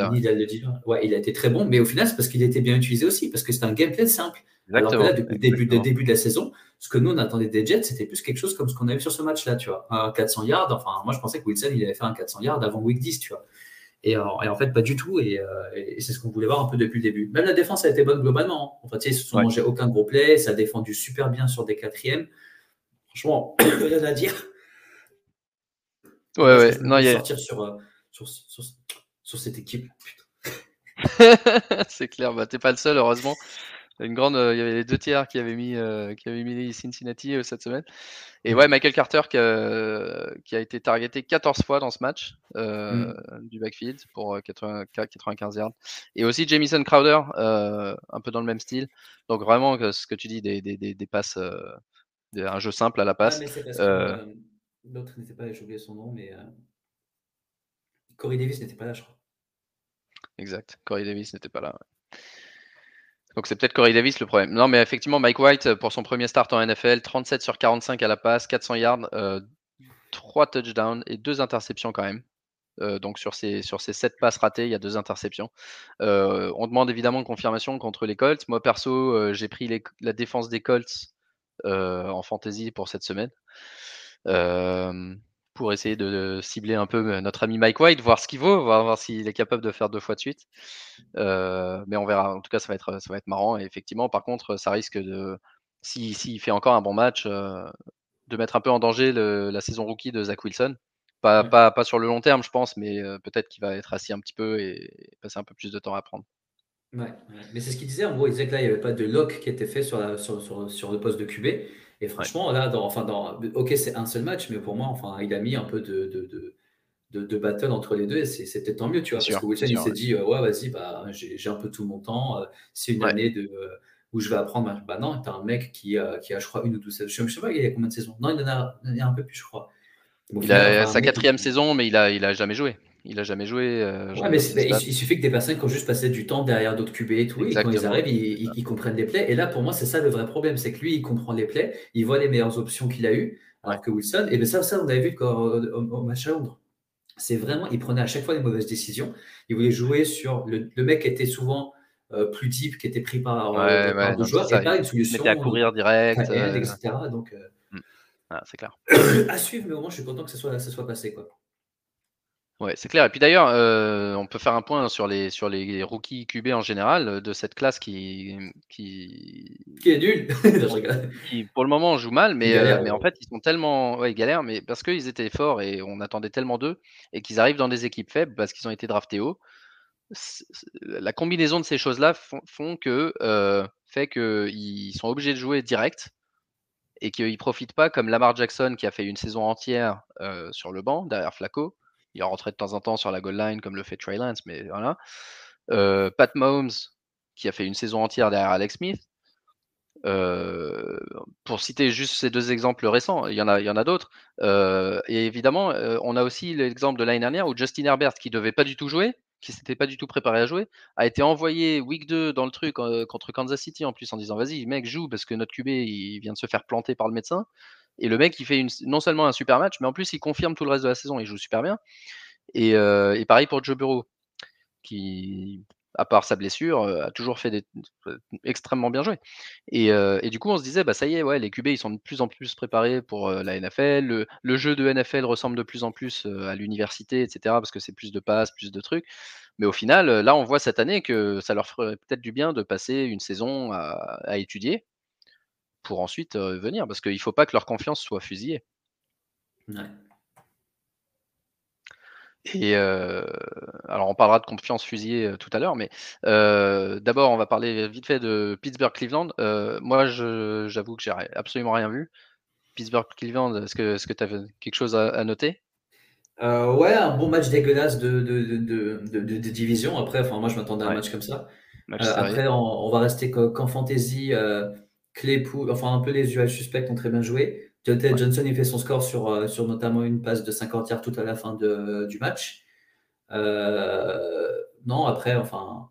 ouais, il a été très bon, mais au final, c'est parce qu'il a été bien utilisé aussi, parce que c'est un gameplay simple. Alors que là, depuis le début, de, début de la saison, ce que nous, on attendait des Jets, c'était plus quelque chose comme ce qu'on a vu sur ce match-là, tu vois. Un 400 yards, enfin, moi, je pensais que Wilson, il avait fait un 400 yards avant week 10, tu vois. Et, en fait, pas du tout. Euh, et, c'est ce qu'on voulait voir un peu depuis le début. Même la défense a été bonne globalement. En fait, ils se sont mangés aucun gros play. Ça a défendu super bien sur des quatrièmes. Franchement, [coughs] rien à dire. Ouais, ouais. Non, il y a... sortir sur, euh, sur, sur, cette équipe. [laughs] c'est clair, bah, t'es pas le seul, heureusement. Une grande, il y avait les deux tiers qui avaient mis, qui avaient mis Cincinnati cette semaine. Et ouais, Michael Carter qui a, qui a été targeté 14 fois dans ce match euh, mmh. du backfield pour 95 yards. Et aussi Jamison Crowder, euh, un peu dans le même style. Donc vraiment, ce que tu dis, des, des, des, des passes, un jeu simple à la passe. L'autre n'était pas, j'ai oublié son nom, mais Corey Davis n'était pas là, je crois. Exact, Corey Davis n'était pas là. Donc c'est peut-être Corey Davis le problème. Non, mais effectivement, Mike White, pour son premier start en NFL, 37 sur 45 à la passe, 400 yards, 3 euh, touchdowns et 2 interceptions quand même. Euh, donc sur ces, sur ces 7 passes ratées, il y a 2 interceptions. Euh, on demande évidemment confirmation contre les Colts. Moi perso, j'ai pris la défense des Colts en fantasy pour cette semaine pour essayer de cibler un peu notre ami Mike White, voir ce qu'il vaut, voir, voir s'il est capable de faire deux fois de suite. Euh, mais on verra. En tout cas, ça va être, ça va être marrant. Et effectivement, par contre, ça risque de, s'il fait encore un bon match, euh, de mettre un peu en danger la saison rookie de Zach Wilson. Pas, pas, pas sur le long terme, je pense, mais peut-être qu'il va être assis un petit peu et, passer un peu plus de temps à prendre. Ouais, mais c'est ce qu'il disait. En gros, il disait que là, il n'y avait pas de lock qui était fait sur, la, sur, sur, sur le poste de QB. Et franchement, là, dans, enfin, dans, ok, c'est un seul match, mais pour moi, enfin, il a mis un peu de, de, de, de, battle entre les deux et c'était tant mieux, tu vois. parce que Wilson, il s'est dit, euh, ouais, vas-y, bah, j'ai un peu tout mon temps. Euh, c'est une année de, euh, où je vais apprendre. Bah non, t'as un mec qui, qui a, je crois, une ou deux saisons. Je sais pas, il y a combien de saisons? Non, il en a, il a un peu plus, je crois. il a sa quatrième saison, mais il a, il a jamais joué. Il a jamais joué. Euh, mais il, suffit que des personnes qui ont juste passé du temps derrière d'autres QB et tout, et quand ils arrivent, ils, comprennent les plays. Et là, pour moi, c'est ça le vrai problème, c'est que lui, il comprend les plays, il voit les meilleures options qu'il a eues, alors que Wilson, et bien ça, ça, on avait vu au, match à Londres. C'est vraiment, il prenait à chaque fois des mauvaises décisions. Il voulait jouer sur le, mec qui était souvent euh, plus deep, qui était pris par, ouais, par ouais, joueurs, et pas une solution. Il à courir direct, euh... etc. Donc, mm. ah, c'est clair. [clears throat] à suivre, mais au moins, je suis content que ça soit, ça soit passé, quoi. Ouais, c'est clair. Et puis d'ailleurs, euh, on peut faire un point sur les, sur les rookies QB en général euh, de cette classe qui, qui, qui est nul. [laughs] qui, pour le moment, joue mal, mais, euh, mais en fait, ils sont tellement. Ouais, ils galèrent, mais parce qu'ils étaient forts et on attendait tellement d'eux et qu'ils arrivent dans des équipes faibles parce qu'ils ont été draftés haut. La combinaison de ces choses-là font, font, que fait qu'ils sont obligés de jouer direct et qu'ils profitent pas comme Lamar Jackson qui a fait une saison entière sur le banc derrière Flacco il rentrait de temps en temps sur la goal line comme le fait Trey Lance, mais voilà. Euh, Pat Mahomes, qui a fait une saison entière derrière Alex Smith. Euh, pour citer juste ces deux exemples récents, il y en a, il y en a d'autres. Euh, et évidemment, on a aussi l'exemple de l'année dernière où Justin Herbert, qui devait pas du tout jouer, qui s'était pas du tout préparé à jouer, a été envoyé week 2 dans le truc contre Kansas City en plus en disant vas-y mec joue parce que notre QB vient de se faire planter par le médecin. Et le mec, il fait non seulement un super match, mais en plus, il confirme tout le reste de la saison. Il joue super bien. Et, euh, pareil pour Joe Burrow, qui, à part sa blessure, euh, a toujours fait des, extrêmement bien joué. Et, euh, et, du coup, on se disait, bah ça y est, ouais, les QB, ils sont de plus en plus préparés pour la NFL. Le, jeu de NFL ressemble de plus en plus à l'université, etc., parce que c'est plus de passes, plus de trucs. Mais au final, là, on voit cette année que ça leur ferait peut-être du bien de passer une saison à étudier, pour ensuite venir, parce qu'il ne faut pas que leur confiance soit fusillée. Et alors on parlera de confiance fusillée tout à l'heure, mais d'abord on va parler vite fait de Pittsburgh-Cleveland. moi j'avoue que j'ai absolument rien vu. Pittsburgh-Cleveland, est-ce que tu as quelque chose à, noter? Ouais, un bon match dégueulasse de, de, division. Après, enfin, moi je m'attendais à un match comme ça. après, on, va rester qu'en fantasy. Claypool, enfin un peu les UH suspects ont très bien joué. Jonathan Johnson, il fait son score sur, euh, sur notamment une passe de 50 yards tout à la fin de, du match. Euh, non, après, enfin,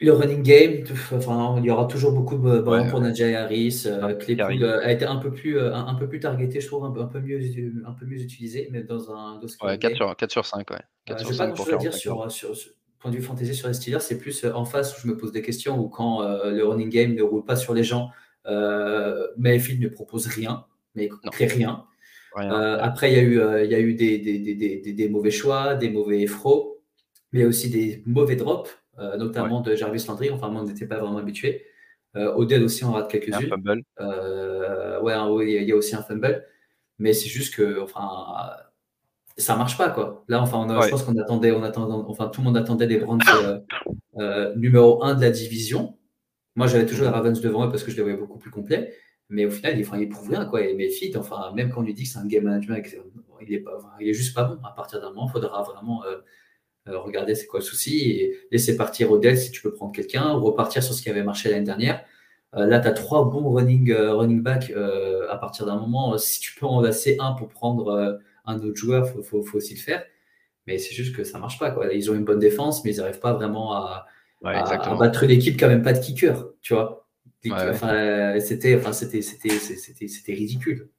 le running game, enfin, il y aura toujours beaucoup de ballons pour Najee Harris. Euh, ah, Claypool a été un peu plus, un, peu plus targeté, je trouve, un peu, un peu, mieux, un peu mieux utilisé, mais dans un. ouais, 4 sur, 4 sur 5, ouais. 4 je n'ai pas grand-chose à dire sur, sur, point de vue fantasy sur les Steelers, c'est plus euh, en face où je me pose des questions ou quand euh, le running game ne roule pas sur les gens, euh, Mayfield ne propose rien, mais ne crée rien. Euh, après, il y a eu, il y a eu des, des, des, des, mauvais choix, des mauvais frots, mais aussi des mauvais drops, notamment de Jarvis Landry. Enfin, moi, on n'était pas vraiment habitué. Odell aussi en rate quelques-unes. ouais, il y a aussi un fumble. Mais c'est juste que, enfin, ça marche pas quoi. Là, enfin, je pense qu'on attendait, on attendait, enfin tout le monde attendait des Browns euh, numéro 1 de la division. Moi, j'avais toujours les Ravens devant eux parce que je les voyais beaucoup plus complets. Mais au final, il, enfin, il prouve rien. Quoi. Et Mayfield, enfin, même quand on lui dit que c'est un game management, il est, pas, il est juste pas bon. À partir d'un moment, il faudra vraiment euh, euh, regarder c'est quoi le souci et laisser partir Odell si tu peux prendre quelqu'un ou repartir sur ce qui avait marché l'année dernière. Euh, là, tu as trois bons running, running back. à partir d'un moment, si tu peux en laisser un pour prendre un autre joueur, il faut, faut, aussi le faire. Mais c'est juste que ça marche pas. Quoi. Ils ont une bonne défense, mais ils n'arrivent pas vraiment à, à, battre l'équipe qui n'a même pas de kicker. Tu vois c'était, enfin, c'était, c'était, c'était, c'était ridicule.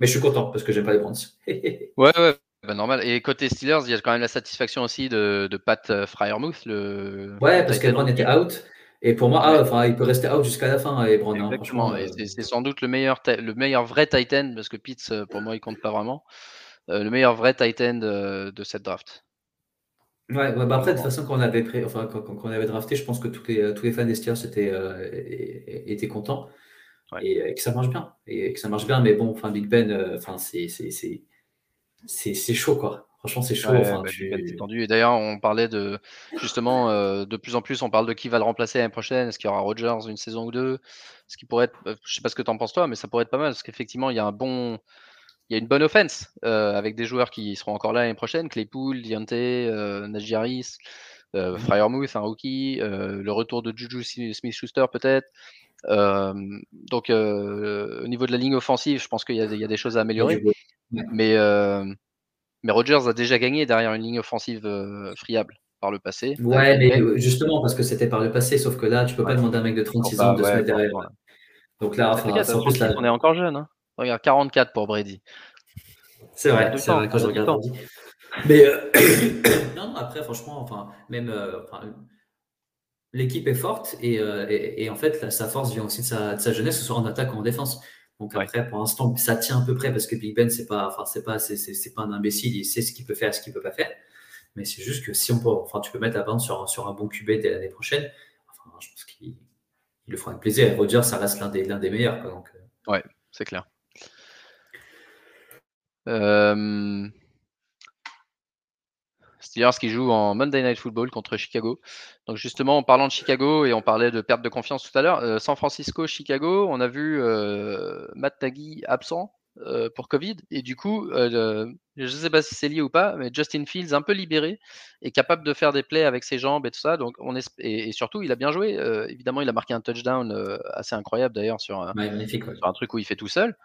Mais je suis content parce que j'aime pas les Browns. [laughs] ouais, ouais. Bah, normal. Et côté Steelers, il y a quand même la satisfaction aussi de, de Pat euh, Fryermuth. Le... Ouais, parce qu'Ebron était out. Et pour moi, ah, enfin, il peut rester out jusqu'à la fin, Ebron. Hein, euh. c'est, sans doute le meilleur, le meilleur vrai Titan, parce que Pitts, euh, pour moi, il compte pas vraiment. Le meilleur vrai Titan de, de cette draft. Ouais, bah après, de toute façon, quand on avait, enfin, quand, quand on avait drafté, je pense que tous les, tous les fans des Steelers étaient, euh, étaient contents et, que ça marche bien. Et que ça marche bien, mais bon, enfin, Big Ben, euh, enfin, c'est, c'est, chaud, quoi. Franchement, c'est chaud. enfin, ben tendu. Et d'ailleurs, on parlait de justement euh, de plus en plus, on parle de qui va le remplacer l'année prochaine. Est-ce qu'il y aura Rogers une saison ou deux? Ce qui pourrait être, je sais pas ce que tu en penses toi, mais ça pourrait être pas mal parce qu'effectivement, il y a un bon, il y a une bonne offense euh, avec des joueurs qui seront encore là l'année prochaine. Claypool, Diante, euh, Najee Harris, euh, Fryermuth, un rookie, euh, le retour de Juju Smith-Schuster peut-être. donc au niveau de la ligne offensive, je pense qu'il y, y, a des choses à améliorer. Mais, mais Rodgers a déjà gagné derrière une ligne offensive friable par le passé. Ouais, mais justement parce que c'était par le passé, sauf que là, tu peux pas demander à un mec de 36 ans de se mettre derrière. Donc là, enfin, on est encore jeune. Hein. Regarde, 44 pour Brady. C'est vrai, c'est vrai quand je regarde Brady. Mais euh, [coughs] non, après, franchement, enfin, même euh, l'équipe est forte euh, et, et, en fait, sa force vient aussi de sa, de sa, jeunesse, que ce soit en attaque ou en défense. Donc après, pour l'instant, ça tient à peu près parce que Big Ben, c'est pas, enfin, c'est pas, c'est, pas un imbécile, il sait ce qu'il peut faire, ce qu'il peut pas faire. Mais c'est juste que si on peut, enfin, tu peux mettre la bande sur, sur un bon QB dès l'année prochaine, enfin, je pense qu'il le fera avec plaisir. Roger, ça reste l'un des, l'un des meilleurs. Quoi, donc, ouais, c'est clair. Euh... Steelers qui joue en Monday Night Football contre Chicago. Donc justement, en parlant de Chicago et on parlait de perte de confiance tout à l'heure, euh, San Francisco, Chicago, on a vu euh, Matt Nagy absent euh, pour Covid et du coup, je ne sais pas si c'est lié ou pas, mais Justin Fields un peu libéré et capable de faire des plays avec ses jambes et tout ça. Donc on et, surtout, il a bien joué. évidemment, il a marqué un touchdown assez incroyable d'ailleurs sur, un truc où il fait tout seul.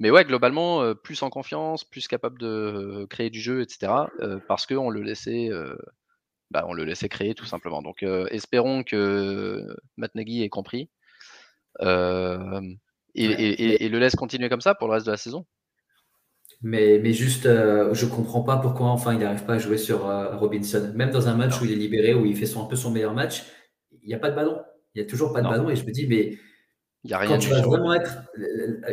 Mais ouais, globalement, euh, plus en confiance, plus capable de euh, créer du jeu, etc. Euh, parce qu'on le laissait, bah, on le laissait créer tout simplement. Donc, espérons que Matt Nagy ait compris et, le laisse continuer comme ça pour le reste de la saison. Mais, mais juste, je comprends pas pourquoi enfin il n'arrive pas à jouer sur Robinson. Même dans un match où il est libéré, où il fait son, un peu son meilleur match, il n'y a pas de ballon. Il n'y a toujours pas de ballon et je me dis, mais quand tu vas vraiment être,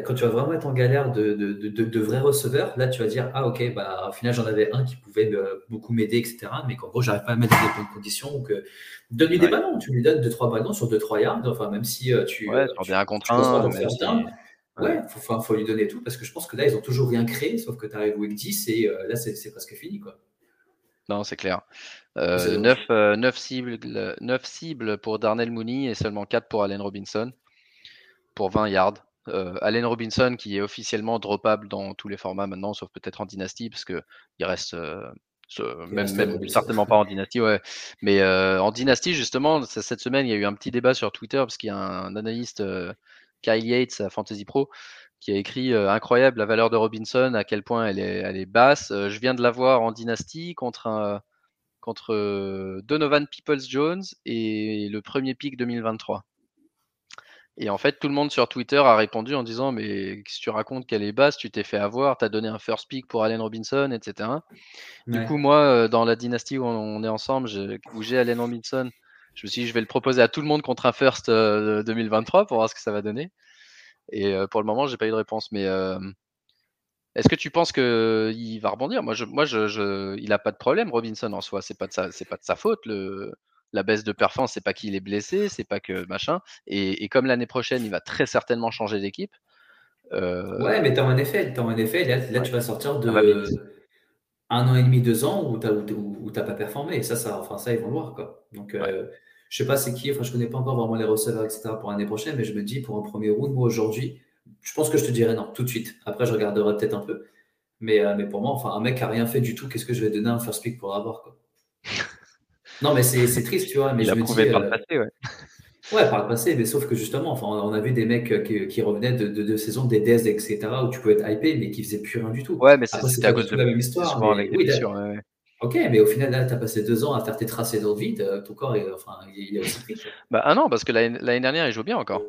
quand tu vas vraiment être en galère de, de, de, vrais receveurs, là tu vas dire ah ok bah au final j'en avais un qui pouvait beaucoup m'aider etc. Mais qu'en gros j'arrive pas à mettre des bonnes conditions que donne-lui des ballons, tu lui donnes deux trois ballons sur deux trois yards. Enfin même si euh, tu ouais, tu, un contre un, ouais, faut, faut, lui donner tout parce que je pense que là ils ont toujours rien créé sauf que tu arrives week 10 et euh, là c'est presque fini quoi. Non, c'est clair. Euh, 9, euh, cibles, 9 cibles pour Darnell Mooney et seulement 4 pour Allen Robinson pour 20 yards. Euh, Allen Robinson qui est officiellement droppable dans tous les formats maintenant, sauf peut-être en dynastie, parce que il reste euh, même, certainement pas en dynastie, ouais. Mais euh, en dynastie, justement, cette semaine, il y a eu un petit débat sur Twitter parce qu'il y a un, analyste, Kyle Yates à Fantasy Pro, qui a écrit incroyable la valeur de Robinson, à quel point elle est, elle est basse. je viens de la voir en dynastie contre un, contre Donovan Peoples Jones et le premier pick 2023. Et en fait, tout le monde sur Twitter a répondu en disant Mais si tu racontes qu'elle est basse, tu t'es fait avoir, tu as donné un first pick pour Allen Robinson, etc. Du coup, moi, euh, dans la dynastie où on est ensemble, où j'ai Allen Robinson, je me suis dit Je vais le proposer à tout le monde contre un first 2023 euh, pour voir ce que ça va donner. Et euh, pour le moment, j'ai pas eu de réponse. Mais est-ce que tu penses qu'il va rebondir? Moi, je, moi je, il n'a pas de problème, Robinson en soi. C'est pas de sa, c'est pas de sa faute. Le, la baisse de performance, c'est pas qu'il est blessé, c'est pas que machin. Et, comme l'année prochaine, il va très certainement changer d'équipe. Euh, ouais, mais t'as un effet, as un effet. Là, tu vas sortir de. un an et demi, deux ans où tu n'as pas performé. Et ça, ça, enfin, ça, ils vont le voir. Quoi. Donc, euh, je sais pas c'est qui, enfin, je connais pas encore vraiment les receveurs, etc. pour l'année prochaine, mais je me dis pour un premier round, moi aujourd'hui, je pense que je te dirais non, tout de suite. Après, je regarderai peut-être un peu. Mais, euh, mais pour moi, enfin, un mec qui n'a rien fait du tout, qu'est-ce que je vais donner un first pick pour avoir quoi [laughs] Non, mais c'est triste, tu vois. Mais Il je a me prouvé dis, par le euh, passé, ouais. Ouais, par le passé, mais sauf que justement, enfin, on a vu des mecs euh, qui, qui revenaient de, de, de saisons, des DS, etc., où tu pouvais être hypé, mais qui faisaient plus rien du tout. Ouais, mais c'était à cause de la même histoire. mais avec des oui, blessures. ouais, ok, mais au final, là, tu as passé deux ans à faire tes tracés dans le vide, euh, ton corps, est, enfin, il est aussi pris. Bah, un an, parce que l'année dernière, il joue bien encore.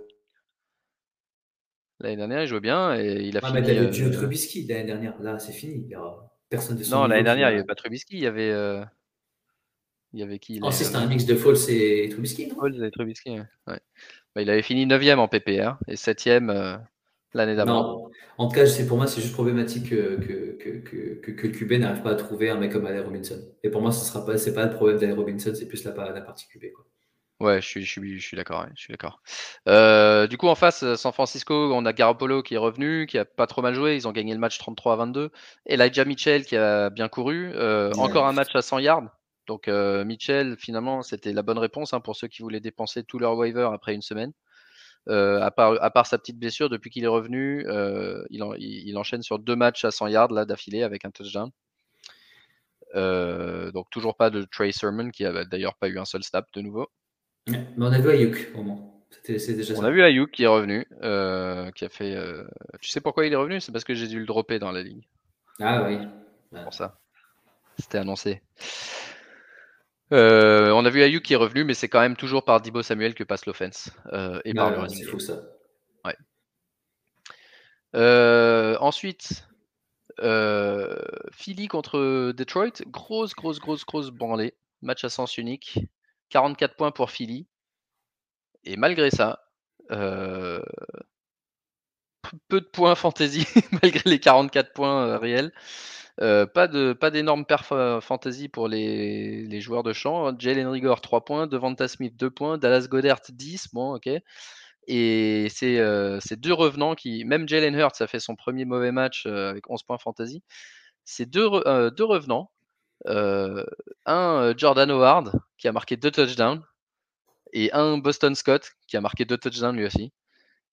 L'année dernière, il jouait bien et il a Ah, mais fini. t'avais Gio euh, Trubisky l'année dernière, là, c'est fini. Il y aura personne de son Non, l'année dernière, il n'y va. avait pas Trubisky, il y avait. euh, Il y avait qui Oh, c'était un mix de Foles et Trubisky, non? Et Trubisky, ouais. Bah, il avait fini 9 en PPR et 7 l'année d'avant. Non. En tout cas, pour moi, c'est juste problématique que, que, que, que, le QB n'arrive pas à trouver un mec comme Allen Robinson. Et pour moi, ce sera pas, pas le problème d'Allen Robinson, c'est plus la, la partie QB. Quoi. Ouais, je suis, je suis, je suis d'accord. ouais, je suis d'accord. Euh, du coup, en face, euh, San Francisco, on a Garoppolo qui est revenu, qui a pas trop mal joué. Ils ont gagné le match 33 à 22. Elijah Mitchell qui a bien couru. Euh, Ouais. Encore un match à 100 yards. Donc euh, Mitchell, finalement, c'était la bonne réponse hein, pour ceux qui voulaient dépenser tout leur waiver après une semaine. Euh, à, part, à part sa petite blessure, depuis qu'il est revenu, euh, il, en- il- il enchaîne sur deux matchs à 100 yards là d'affilée avec un touchdown. Donc toujours pas de Trey Sermon qui a d'ailleurs pas eu un seul snap de nouveau. Mais on a vu Ayuk au moins. Déjà On ça. a vu Ayuk qui est revenu, qui a fait. Tu sais pourquoi il est revenu? C'est parce que j'ai dû le dropper dans la ligne. Ah oui. Pour ça. C'était annoncé. Euh, on a vu Ayuk qui est revenu, mais c'est quand même toujours par Dibo Samuel que passe l'offense euh, et par Ah, c'est fou ça. Euh, ensuite, Philly contre Detroit, grosse, grosse, grosse, grosse branlée. Match à sens unique. 44 points pour Philly. Et malgré ça, peu de points fantasy, [laughs] malgré les 44 points réels. Euh, pas de pas d'énormes perf euh, fantasy pour les, les joueurs de champ. Jalen Rigor 3 points, Devonta Smith 2 points, Dallas Goddard 10, bon ok. Et c'est euh, ces deux revenants qui, même Jalen Hurts a fait son premier mauvais match euh, avec 11 points fantasy. Ces deux, re- deux revenants, un Jordan Howard qui a marqué deux touchdowns et un Boston Scott qui a marqué deux touchdowns lui aussi.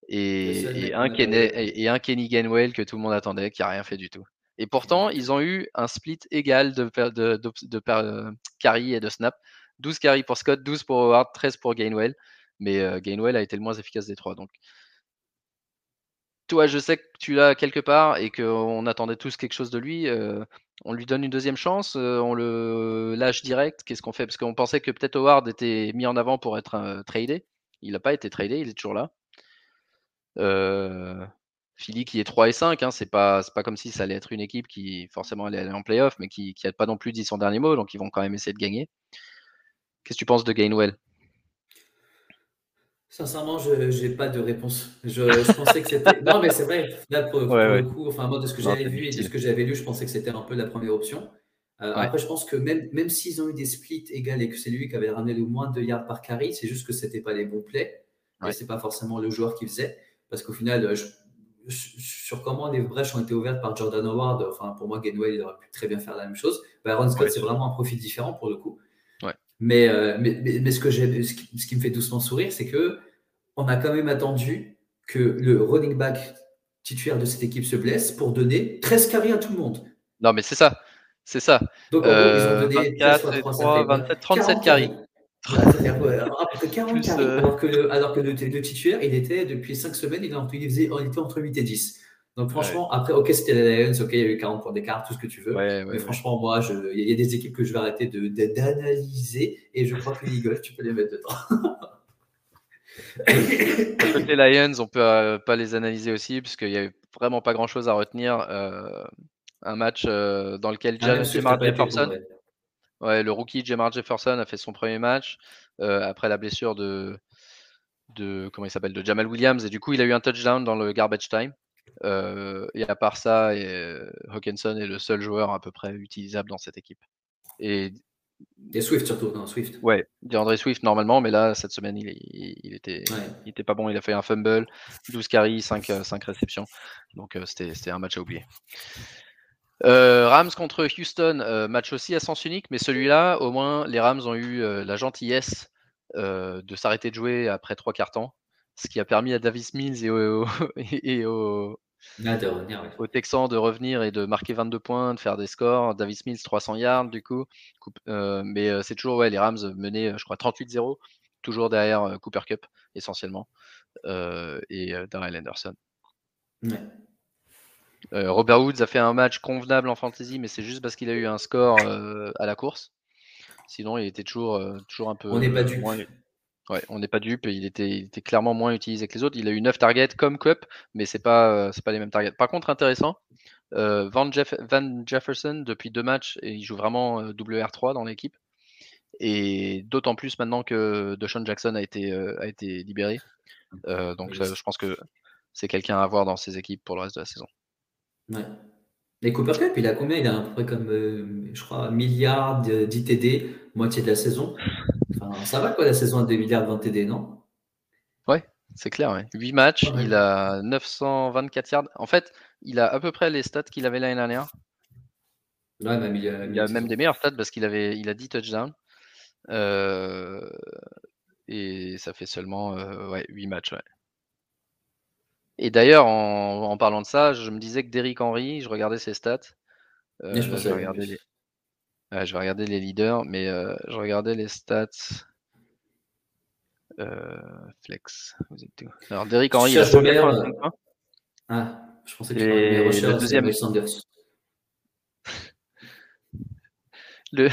Et, un et, et un Kenny Gainwell que tout le monde attendait, qui a rien fait du tout. Et pourtant, ils ont eu un split égal de, de, de, de per- euh, carry et de snap. 12 carry pour Scott, 12 pour Howard, 13 pour Gainwell. Mais euh, Gainwell a été le moins efficace des trois. Donc, toi, je sais que tu l'as quelque part et qu'on attendait tous quelque chose de lui. euh, on lui donne une deuxième chance, on le lâche direct. Qu'est-ce qu'on fait? Parce qu'on pensait que peut-être Howard était mis en avant pour être tradé. Il n'a pas été tradé, il est toujours là. Euh, Philly qui est 3 et 5, hein, c'est pas, c'est pas comme si ça allait être une équipe qui forcément allait aller en playoff, mais qui n'a pas non plus dit son dernier mot, donc ils vont quand même essayer de gagner. Qu'est-ce que tu penses de Gainwell? Sincèrement, je n'ai pas de réponse. Je, je pensais que c'était. [laughs] Non, mais c'est vrai. Là, pour, pour Ouais, le ouais. coup, enfin, moi, de ce que j'avais vu et de ce que j'avais lu, je pensais que c'était un peu la première option. Euh, Ouais. Après, je pense que même, même s'ils ont eu des splits égales et que c'est lui qui avait ramené le moins de yards par carry, c'est juste que c'était pas les bons plays. Et Ouais. c'est pas forcément le joueur qui faisait. Parce qu'au final, euh, je- sur comment les brèches ont été ouvertes par Jordan Howard, enfin, pour moi, Gainwell, il aurait pu très bien faire la même chose. Byron Scott, Ouais, c'est vraiment un profil différent pour le coup. Ouais. Mais, euh, mais, mais, mais ce, que j'ai- ce, qui, ce qui me fait doucement sourire, c'est que on a quand même attendu que le running back titulaire de cette équipe se blesse pour donner 13 carries à tout le monde. Non, mais c'est ça. C'est ça. Donc gros, ils ont Euh, donné 13 fois 24 et 3, ça 3, fait quoi 27, 37 40 carries. Voilà, ça fait à peu- à peu près 40 Plus, carries, euh, alors que le, alors que le, le titulaire, il était depuis 5 semaines, il, en- il faisait, il était entre 8 et 10. Donc franchement, après, ok, c'était les Lions, ok, il y a eu 40 points d'écart, tout ce que tu veux. Ouais, ouais, Mais franchement, moi, il y, a- il y a des équipes que je vais arrêter d'analyser et je crois que les Eagles, tu peux les mettre dedans. Côté Lions, on peut euh, pas les analyser aussi, parce qu'il y a vraiment pas grand chose à retenir. Euh, un match euh, dans lequel Ah, même Ja- ceux qui Jamar n'ont pas été bons, Jefferson, ouais. le rookie Jamar Jefferson a fait son premier match euh, après la blessure de, de comment il s'appelle de Jamal Williams et du coup il a eu un touchdown dans le garbage time. Euh, et à part ça, et, euh, Hawkinson est le seul joueur à peu près utilisable dans cette équipe. Et Et Swift surtout, non, Swift. ouais, DeAndre Swift normalement, mais là cette semaine il, il, il était, Ouais. il était pas bon. Il a fait un fumble, 12 carries, 5, euh, 5 réceptions. Donc euh, c'était un match à oublier. Rams contre Houston, match aussi à sens unique, mais celui-là, au moins, les Rams ont eu la gentillesse de s'arrêter de jouer après trois quarts temps, ce qui a permis à Davis Mills et, au, [laughs] et, au, ah, de revenir, aux Texans de revenir et de marquer 22 points, de faire des scores. Davis Mills 300 yards du coup, mais c'est toujours ouais, les Rams menaient, je crois 38-0, toujours derrière Cooper Cup essentiellement et Darrell Anderson. Robert Woods a fait un match convenable en fantasy, mais c'est juste parce qu'il a eu un score à la course. Sinon, il était toujours, toujours un peu. On n'est pas dupe. Ouais, on n'est pas dupe. Il était, il était clairement moins utilisé que les autres. Il a eu 9 targets comme Cup, mais c'est pas, c'est pas les mêmes targets. Par contre, intéressant, Van, Van, Jefferson depuis deux matchs, et il joue vraiment WR3 dans l'équipe. Et d'autant plus maintenant que DeShaun Jackson a été, a été libéré. donc, je pense que c'est quelqu'un à avoir dans ses équipes pour le reste de la saison. Ouais. Et Cooper Cup, il a combien? Il a à peu près comme, euh, je crois, un milliard d'ITD, moitié de la saison. Enfin, ça va quoi, la saison à 2 milliards de TD, non? Ouais, c'est clair. Ouais. 8 matchs, il a 924 yards. En fait, il a à peu près les stats qu'il avait l'année dernière. Ouais, même il, a, il a même des meilleurs stats parce qu'il avait il a 10 touchdowns. Euh, et ça fait seulement euh, ouais, 8 matchs. Ouais. Et d'ailleurs, en, parlant de ça, je me disais que Derrick Henry, je regardais ses stats. Euh, je, vais regarder les... je vais regarder les leaders, mais euh, je regardais les stats. Euh, flex. Alors, Derrick Henry, il a 185 points. Ah, je pensais que parlais le deuxième Sanders. [laughs] le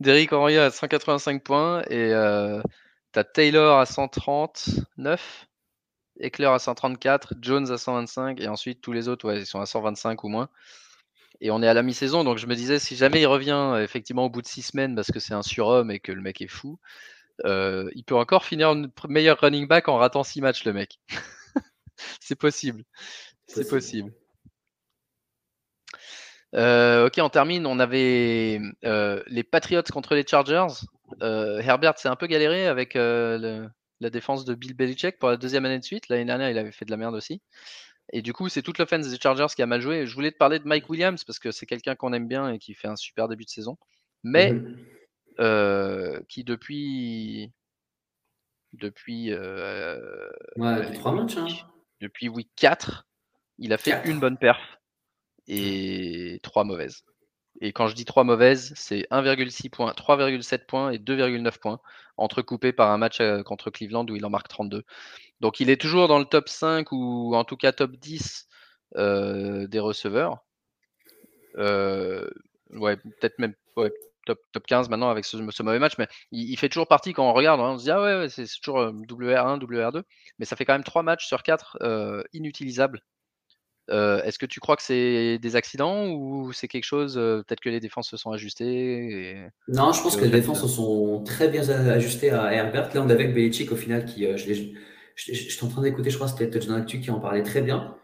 Derrick Henry a 185 points et tu as Taylor à 139. Eckler à 134, Jones à 125, et ensuite tous les autres, ouais, ils sont à 125 ou moins. Et on est à la mi-saison, donc je me disais, si jamais il revient effectivement au bout de six semaines parce que c'est un surhomme et que le mec est fou, euh, il peut encore finir meilleur running back en ratant six matchs, le mec. [laughs] c'est possible. C'est possible. Euh, ok, on termine. On avait euh, les Patriots contre les Chargers. Herbert s'est un peu galéré avec le, la défense de Bill Belichick pour la deuxième année de suite. L'année dernière, il avait fait de la merde aussi. Et du coup, c'est toute l'offense des Chargers qui a mal joué. Je voulais te parler de Mike Williams parce que c'est quelqu'un qu'on aime bien et qui fait un super début de saison. Mais mhm. euh, qui depuis. Depuis. Euh, ouais, trois matchs. Hein. Depuis week 4, il a fait une bonne perf et trois mauvaises. Et quand je dis trois mauvaises, c'est 1,6 points, 3,7 points et 2,9 points, entrecoupés par un match euh, contre Cleveland où il en marque 32. Donc il est toujours dans le top 5 ou en tout cas top 10 euh, des receveurs. Euh, ouais, peut-être même top, top 15 maintenant avec ce, mauvais match, mais il, fait toujours partie quand on regarde, hein, on se dit ah ouais, c'est toujours WR1, WR2, mais ça fait quand même 3 matchs sur 4 inutilisables euh, est-ce que tu crois que c'est des accidents ou c'est quelque chose, euh, peut-être que les défenses se sont ajustées Non, je pense que les défenses se sont très bien ajustées à Herbert. Là, on avait Belichick au final qui, euh, je, suis en train d'écouter, je crois que c'était Touchdown Actu qui en parlait très bien,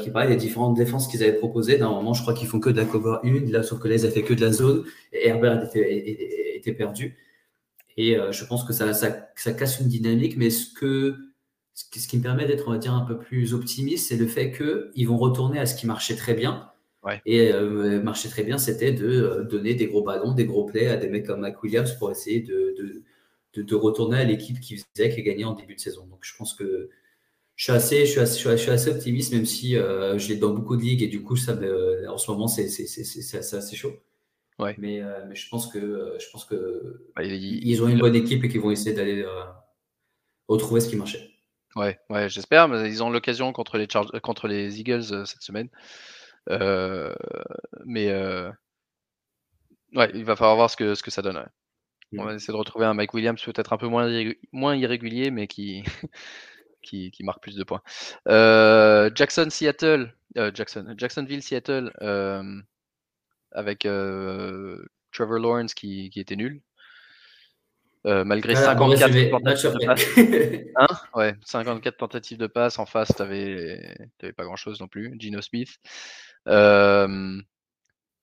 qui parlait des différentes défenses qu'ils avaient proposées. Normalement, je crois qu'ils font que de la cover 1, là, sauf que là, ils avaient fait que de la zone et Herbert était, perdu. Et je pense que ça, ça casse une dynamique, mais ce que ce qui me permet d'être, on va dire, un peu plus optimiste, c'est le fait qu'ils vont retourner à ce qui marchait très bien. Et euh, marchait très bien, c'était de euh, donner des gros ballons, des gros plays à des mecs comme Mac Williams pour essayer de, de, de, retourner à l'équipe qui faisait, qui gagné en début de saison. Donc je pense que je suis assez, je suis assez, je suis assez optimiste, même si euh, je l'ai dans beaucoup de ligues et du coup, ça en ce moment, c'est assez chaud. Ouais. Mais, mais, je pense que, je pense que bah, ils ont une bonne équipe et qu'ils vont essayer d'aller retrouver ce qui marchait. Ouais, ouais, j'espère. Mais ils ont l'occasion contre les contre les Eagles euh, cette semaine. Euh, mais euh, ouais, il va falloir voir ce que ce que ça donne. On va mmh. essayer de retrouver un Mike Williams peut-être un peu moins, moins irrégulier, mais qui, [laughs] qui, qui, marque plus de points. Jackson Seattle, Jackson, Jacksonville Seattle, avec Trevor Lawrence qui, qui était nul. Euh, malgré 54 tentatives de passe. [laughs] Hein? Ouais, 54 tentatives de passe. En face, tu n'avais pas grand-chose non plus. Gino Smith. Euh,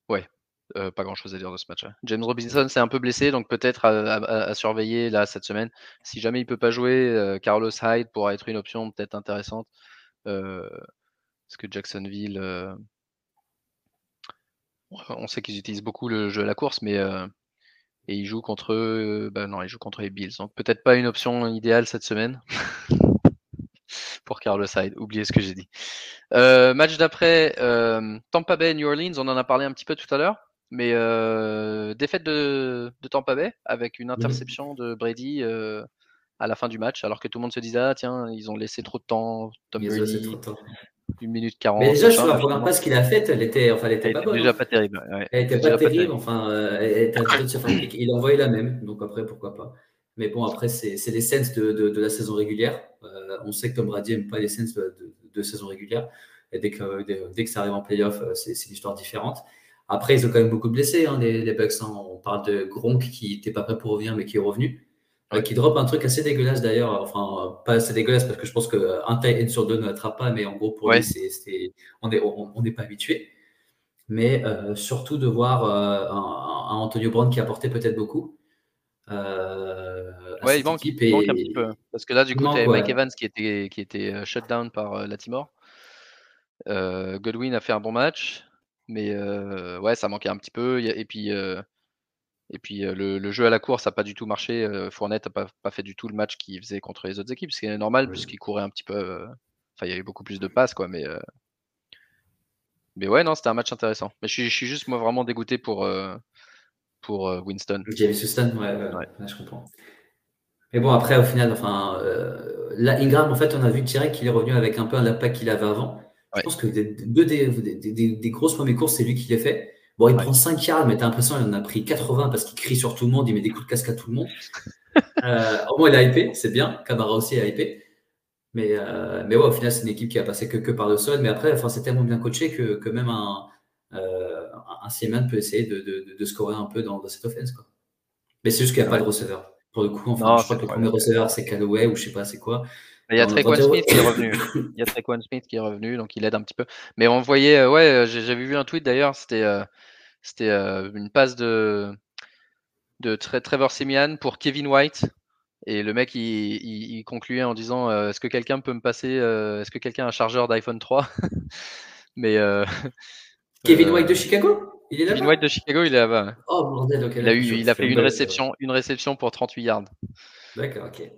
ouais, euh, pas grand-chose à dire de ce match. James Robinson s'est un peu blessé, donc peut-être à, surveiller là cette semaine. Si jamais il peut pas jouer, Carlos Hyde pourra être une option peut-être intéressante. parce que Jacksonville On sait qu'ils utilisent beaucoup le jeu à la course, mais et ils jouent contre eux. Bah non, ils jouent contre les Bills. Donc peut-être pas une option idéale cette semaine [laughs] pour Carlos Hyde. Oubliez ce que j'ai dit. match d'après, Tampa Bay New Orleans. On en a parlé un petit peu tout à l'heure. Mais défaite de, de, Tampa Bay avec une interception de Brady à la fin du match, alors que tout le monde se disait ah tiens ils ont laissé trop de temps. Tom Brady, une minute 40. Mais déjà, je ne la première passe qu'il a faite, elle était, enfin, elle était pas bonne. Déjà pas terrible. Elle était pas terrible, enfin, euh, elle était il a envoyé la même, donc après, pourquoi pas. Mais bon, après, c'est les sens de, de, de, la saison régulière. Euh, on sait que Tom Brady n'aime pas les sens de, de, saison régulière. Et dès que, dès, que ça arrive en playoff, euh, c'est une histoire différente. Après, ils ont quand même beaucoup blessés, hein, les, les Bucks. Hein. On parle de Gronk qui n'était pas prêt pour revenir, mais qui est revenu. Euh, qui drop un truc assez dégueulasse d'ailleurs. Enfin, pas assez dégueulasse parce que je pense qu'un tight sur deux ne l'attrape pas, mais en gros, pour lui, c'est, on n'est on, pas habitué. Mais euh, surtout de voir euh, un, Antonio Brown qui a apporté peut-être beaucoup. ouais, il manque, un petit peu. Parce que là, du coup, tu avais Mike Evans qui était, qui était shut down par Latimore. Godwin a fait un bon match. Mais ouais, ça manquait un petit peu. Et puis. Et puis le, jeu à la course n'a pas du tout marché. Fournette n'a pas, pas, fait du tout le match qu'il faisait contre les autres équipes, ce qui est normal puisqu'il courait un petit peu. Enfin, il y avait beaucoup plus de passes, quoi. Mais, mais ouais, non, c'était un match intéressant. Mais je suis, je suis, juste moi vraiment dégoûté pour, pour Winston. James Winston, ouais, ouais, je comprends. Mais bon, après, au final, enfin, là, Ingram, en fait, on a vu direct qu'il est revenu avec un peu l'impact qu'il avait avant. Je pense que deux des, des, des, grosses premières courses, c'est lui qui les fait. Bon, il prend 5 yards, mais t'as l'impression qu'il en a pris 80 parce qu'il crie sur tout le monde, il met des coups de casque à tout le monde. [laughs] euh, au moins, il a hypé, c'est bien. Camara aussi a hypé. Mais, euh, mais ouais, au final, c'est une équipe qui a passé que, que par le sol. Mais après, enfin, c'est tellement bien coaché que, que même un, euh, un Seaman peut essayer de, de, de, scorer un peu dans, cette offense. Quoi. Mais c'est juste qu'il n'y a pas de receveur. Pour le coup, enfin, je crois que le premier receveur, c'est Callaway ou je sais pas c'est quoi. Il y a Trequan Smith qui est revenu. [laughs] Il y a Trequan Smith qui est revenu, donc il aide un petit peu. Mais on voyait, euh, ouais, j'avais vu un tweet d'ailleurs, c'était euh, c'était euh, une passe de, de Trevor Simian pour Kevin White. Et le mec, il, concluait en disant euh, Est-ce que quelqu'un peut me passer euh, Est-ce que quelqu'un a un chargeur d'iPhone 3 [laughs] Mais. [laughs] Kevin White de Chicago? Il est là Kevin White de Chicago, il est là-bas. Oh bordel, Il a, eu, il a fait une réception, une réception pour 38 yards. D'accord, ok.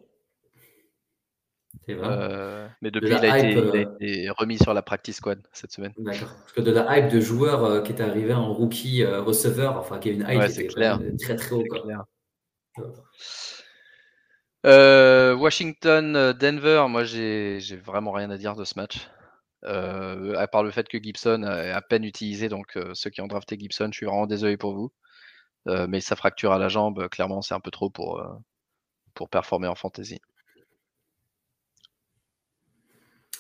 Euh, mais depuis, il a, été, euh, été, remis sur la practice squad cette semaine. D'accord. Parce que de la hype de joueur euh, qui est arrivé en rookie receveur, enfin Kevin Hyde, ouais, était clair. très très haut. Washington, Denver, moi j'ai vraiment rien à dire de ce match. à part le fait que Gibson est à peine utilisé, donc ceux qui ont drafté Gibson, je suis vraiment désolé pour vous. mais sa fracture à la jambe, clairement, c'est un peu trop pour, pour performer en fantasy.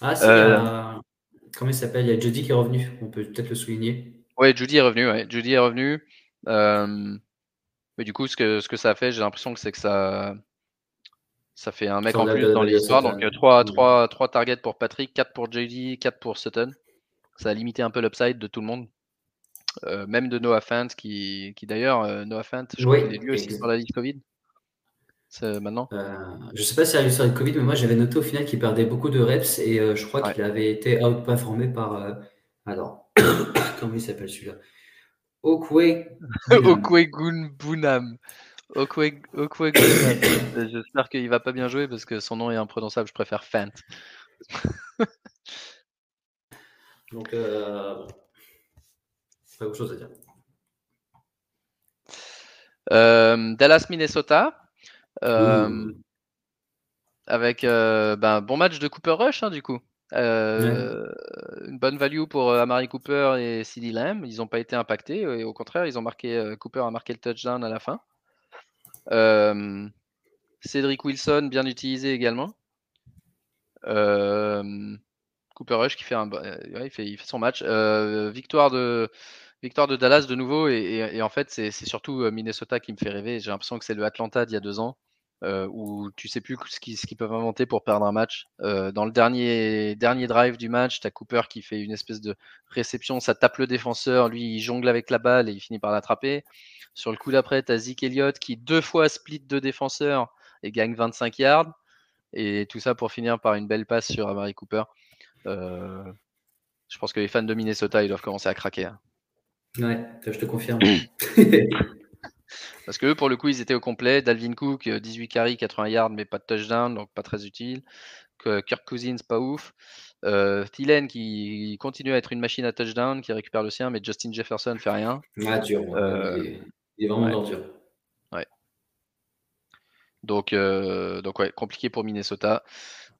Ah, c'est. Euh, comment il s'appelle? Il y a Judy qui est revenu. On peut peut-être le souligner. Oui, Judy est revenu. Ouais. Judy est revenu. Euh, mais du coup, ce que, ce que ça a fait, j'ai l'impression que c'est que ça, ça fait un mec en plus dans l'histoire. Donc 3, 3, 3 targets pour Patrick, 4 pour JD, 4 pour Sutton. Ça a limité un peu l'upside de tout le monde. Euh, même de Noah Fant, qui, qui d'ailleurs, Noah Fant, je crois qu'il est lui aussi sur la liste Covid maintenant? Euh, Je sais pas si c'est sur le Covid, mais moi j'avais noté au final qu'il perdait beaucoup de reps et euh, je crois qu'il avait été outperformé par. Euh, alors, [coughs] comment il s'appelle celui-là? Okwe. [laughs] Okwe Bunam. Okwe, [coughs] J'espère qu'il va pas bien jouer parce que son nom est imprononçable. Je préfère Fant. [laughs] Donc, pas grand chose à dire. Dallas, Minnesota. Euh, avec euh, ben, bon match de Cooper Rush, hein, du coup. Euh, une bonne value pour Amari Cooper et CD Lamb. Ils n'ont pas été impactés. Et au contraire, ils ont marqué, Cooper a marqué le touchdown à la fin. Cédric Wilson, bien utilisé également. Cooper Rush qui fait, un, il fait, il fait son match. victoire de victoire de Dallas de nouveau et, en fait c'est surtout Minnesota qui me fait rêver. J'ai l'impression que c'est le Atlanta d'il y a deux ans euh, où tu sais plus ce qu'ils peuvent inventer pour perdre un match. Euh, dans le dernier, dernier drive du match, tu as Cooper qui fait une espèce de réception, ça tape le défenseur, lui il jongle avec la balle et il finit par l'attraper. Sur le coup d'après, tu as Zeke Elliott qui deux fois split deux défenseurs et gagne 25 yards. Et tout ça pour finir par une belle passe sur Amari Cooper. Euh, je pense que les fans de Minnesota, ils doivent commencer à craquer. Hein. Ouais, je te confirme. [clears throat] [laughs] Parce que eux, pour le coup, ils étaient au complet. Dalvin Cook, 18 euh, carries, 80 yards, mais pas de touchdown, donc pas très utile. Kirk Cousins, pas ouf. Euh, Thielen qui continue à être une machine à touchdown, qui récupère le sien, mais Justin Jefferson fait rien. Ah, dur. Euh, il, est, vraiment dur. Ouais. Donc, euh, donc ouais, compliqué pour Minnesota.